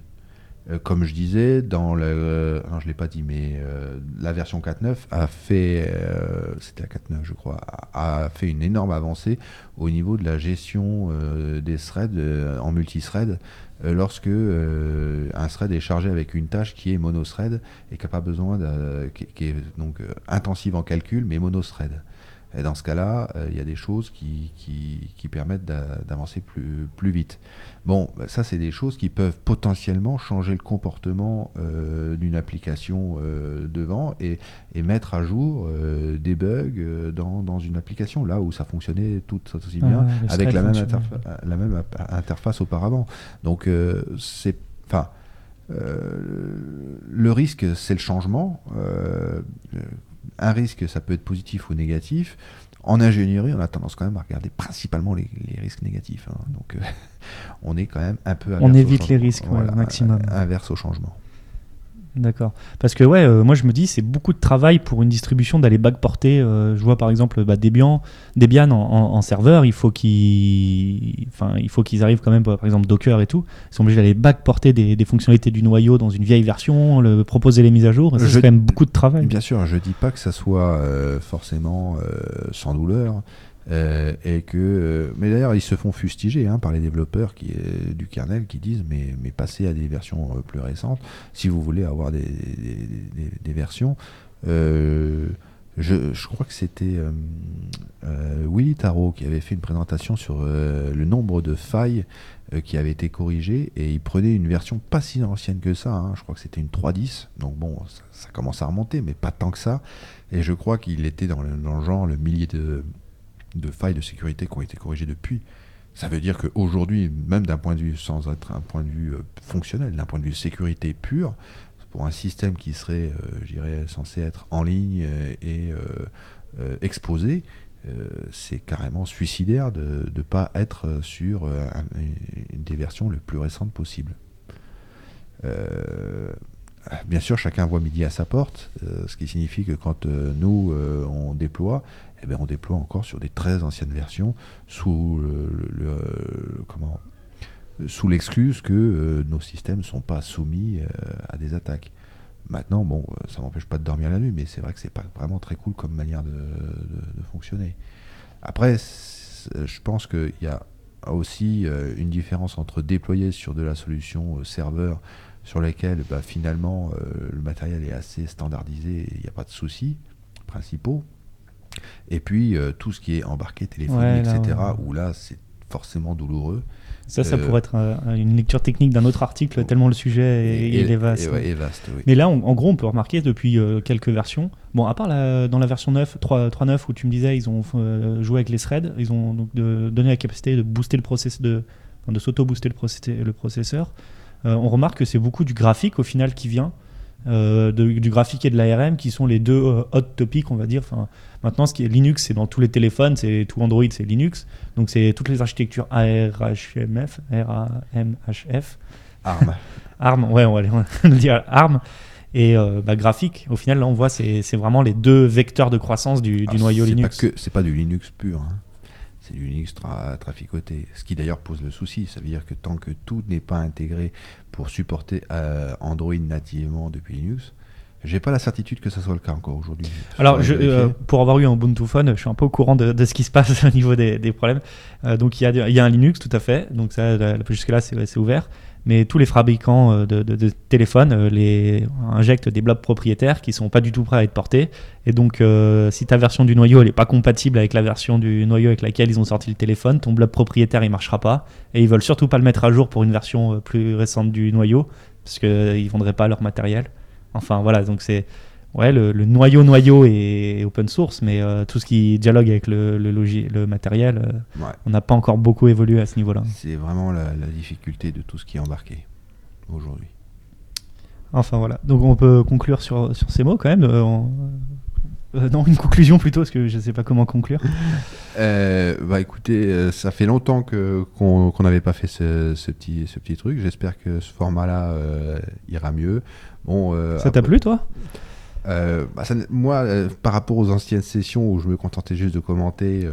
Speaker 2: Euh, comme je disais, dans le, euh, non, je l'ai pas dit, mais euh, la version 4.9 a fait, euh, c'était la 4.9 je crois, a, fait une énorme avancée au niveau de la gestion des threads en multithread lorsque un thread est chargé avec une tâche qui est monothread et qui n'a pas besoin de, qui, est donc intensive en calcul mais monothread. Et dans ce cas-là, euh, il y a des choses qui, qui, qui permettent d'a- d'avancer plus, plus vite. Bon, bah, ça c'est des choses qui peuvent potentiellement changer le comportement euh, d'une application euh, devant et, et mettre à jour des bugs dans, dans une application, là où ça fonctionnait tout aussi bien
Speaker 1: Ah, le
Speaker 2: avec la même, la interface auparavant. Donc c'est, enfin, le risque c'est le changement. Un risque ça peut être positif ou négatif. En ingénierie, on a tendance quand même à regarder principalement les, les risques négatifs. hein. Donc, euh, on est quand même un peu.
Speaker 1: On évite les risques, ouais, au maximum.
Speaker 2: Inverse au changement.
Speaker 1: D'accord. Parce que ouais, euh, moi je me dis c'est beaucoup de travail pour une distribution d'aller backporter. euh, je vois par exemple bah, Debian, Debian en, en- en serveur, il faut qu'ils, enfin il faut qu'ils arrivent quand même par exemple Docker et tout. Ils sont obligés d'aller backporter des, des fonctionnalités du noyau dans une vieille version, le, proposer les mises à jour. C'est quand même beaucoup de travail.
Speaker 2: Bien sûr, je dis pas que ça soit euh, forcément euh, sans douleur. Euh, et que, euh, mais d'ailleurs, ils se font fustiger hein, par les développeurs euh, du kernel qui disent mais, mais passez à des versions plus récentes si vous voulez avoir des, des, versions. Je, je crois que c'était Willy Tarot qui avait fait une présentation sur le nombre de failles qui avaient été corrigées et il prenait une version pas si ancienne que ça. hein. je crois que c'était une 3.10. Donc bon, ça, commence à remonter, mais pas tant que ça. Et je crois qu'il était dans le genre le millier de, de failles de sécurité qui ont été corrigées depuis. Ça veut dire qu'aujourd'hui, même d'un point de vue, sans être un point de vue euh, fonctionnel, d'un point de vue sécurité pure, pour un système qui serait, euh, censé être en ligne euh, et euh, exposé, c'est carrément suicidaire de ne pas être sur des versions les plus récentes possibles. Euh, bien sûr, chacun voit midi à sa porte, ce qui signifie que quand nous, on déploie, eh ben, on déploie encore sur des très anciennes versions sous le- comment sous l'excuse que euh, nos systèmes ne sont pas soumis euh, à des attaques. Maintenant, bon, euh, ça m'empêche pas de dormir la nuit, mais c'est vrai que c'est pas vraiment très cool comme manière de, fonctionner. Après, je pense qu'il y a aussi une différence entre déployer sur de la solution serveur sur laquelle bah, finalement le matériel est assez standardisé, il n'y a pas de soucis principaux. Et puis tout ce qui est embarqué téléphonique, etc., où là c'est forcément douloureux.
Speaker 1: Ça, ça pourrait être une lecture technique d'un autre article, tellement le sujet est, vaste. Mais là, en gros, on peut remarquer depuis quelques versions, bon, à part dans la version 9, 3.9, où tu me disais, ils ont joué avec les threads, ils ont donc donné la capacité de booster le process, de, de s'auto-booster le, le, processeur. on remarque que c'est beaucoup du graphique au final qui vient. Euh, du graphique et de l'ARM qui sont les deux euh, hot topics, on va dire. Enfin, maintenant, ce qui est Linux, c'est dans tous les téléphones, c'est tout Android, c'est Linux. Donc, c'est toutes les architectures ARHMF, R-A-M-H-F.
Speaker 2: ARM.
Speaker 1: ARM, ouais, on va, le dire ARM. Et euh, bah, graphique, au final, là, on voit, c'est vraiment les deux vecteurs de croissance du, du noyau Linux.
Speaker 2: C'est pas du Linux pur. Hein c'est du Linux traficoté. Ce qui d'ailleurs pose le souci. Ça veut dire que tant que tout n'est pas intégré pour supporter euh, Android nativement depuis Linux, j'ai pas la certitude que ça soit le cas encore aujourd'hui.
Speaker 1: Alors, je, euh, pour avoir eu un Ubuntu Phone, je suis un peu au courant de, ce qui se passe au niveau des, problèmes. Euh, donc, il y, a, y, a, un Linux, tout à fait. Donc, ça, jusque-là, c'est ouvert mais tous les fabricants euh, de, téléphones euh, les, injectent des blobs propriétaires qui sont pas du tout prêts à être portés. Et donc, euh, si ta version du noyau n'est pas compatible avec la version du noyau avec laquelle ils ont sorti le téléphone, ton blob propriétaire il marchera pas. Et ils veulent surtout pas le mettre à jour pour une version plus récente du noyau parce qu'ils vendraient pas leur matériel. Enfin voilà, donc c'est ouais, le, noyau noyau est open source, mais euh, tout ce qui dialogue avec le, le, le matériel, euh, on n'a pas encore beaucoup évolué à ce niveau-là.
Speaker 2: C'est vraiment la, difficulté de tout ce qui est embarqué aujourd'hui.
Speaker 1: Enfin voilà, donc on peut conclure sur, sur ces mots quand même. Euh, non, une conclusion plutôt, parce que je ne sais pas comment conclure.
Speaker 2: bah écoutez, ça fait longtemps que qu'on n'avait pas fait ce, ce, petit ce petit truc. J'espère que ce format-là ira mieux. Bon,
Speaker 1: ça t'a plu toi?
Speaker 2: Euh, bah, moi, euh, par rapport aux anciennes sessions où je me contentais juste de commenter,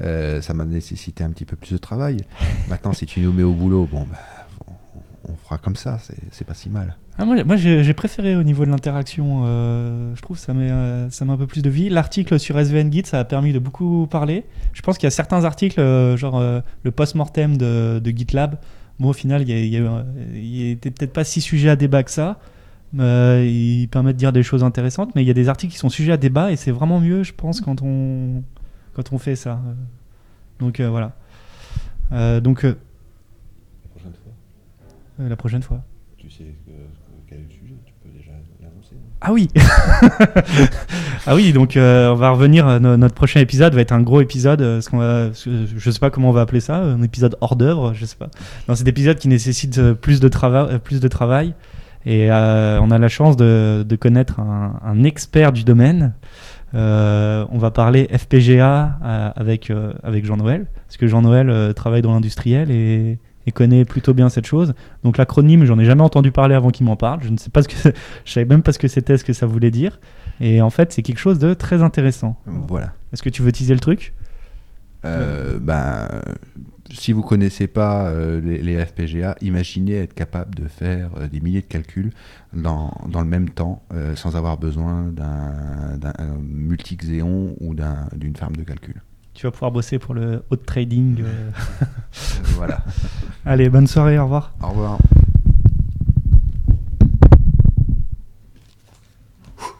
Speaker 2: euh, ça m'a nécessité un petit peu plus de travail. Maintenant, si tu nous mets au boulot, bon, bah, on, fera comme ça, c'est pas si mal.
Speaker 1: Ah, moi, moi j'ai préféré au niveau de l'interaction. je trouve ça met, ça met un peu plus de vie. L'article sur SVN Git, ça a permis de beaucoup parler. Je pense qu'il y a certains articles, genre le post-mortem de, de, GitLab. Moi, au final, il n'était peut-être pas si sujet à débat que ça. Euh, il permet de dire des choses intéressantes, mais il y a des articles qui sont sujets à débat et c'est vraiment mieux, je pense, quand on, quand on fait ça. Donc euh, voilà. Euh, donc. la prochaine fois La prochaine fois.
Speaker 2: Tu sais quel est le sujet? Tu peux déjà l'annoncer
Speaker 1: Ah oui Ah oui, donc on va revenir. notre prochain épisode va être un gros épisode. ce qu'on va, je sais pas comment on va appeler ça, un épisode hors d'œuvre, je sais pas. Dans cet épisode qui nécessite plus de, trava plus de travail. Et euh, on a la chance de, de connaître un, un, expert du domaine. Euh, on va parler FPGA euh, avec, euh, avec Jean-Noël, parce que Jean-Noël travaille dans l'industriel et, et, connaît plutôt bien cette chose. Donc l'acronyme, j'en ai jamais entendu parler avant qu'il m'en parle. Je ne sais pas ce que, je savais même pas ce que c'était, ce que ça voulait dire. Et en fait, c'est quelque chose de très intéressant.
Speaker 2: Voilà.
Speaker 1: Est-ce que tu veux teaser le truc?
Speaker 2: Euh, ben, si vous connaissez pas euh, les, FPGA, imaginez être capable de faire euh, des milliers de calculs dans, dans le même temps euh, sans avoir besoin d'un multi-xéon ou d'une ferme de calcul.
Speaker 1: Tu vas pouvoir bosser pour le hot trading.
Speaker 2: voilà.
Speaker 1: Allez, bonne soirée, au revoir.
Speaker 2: Au revoir.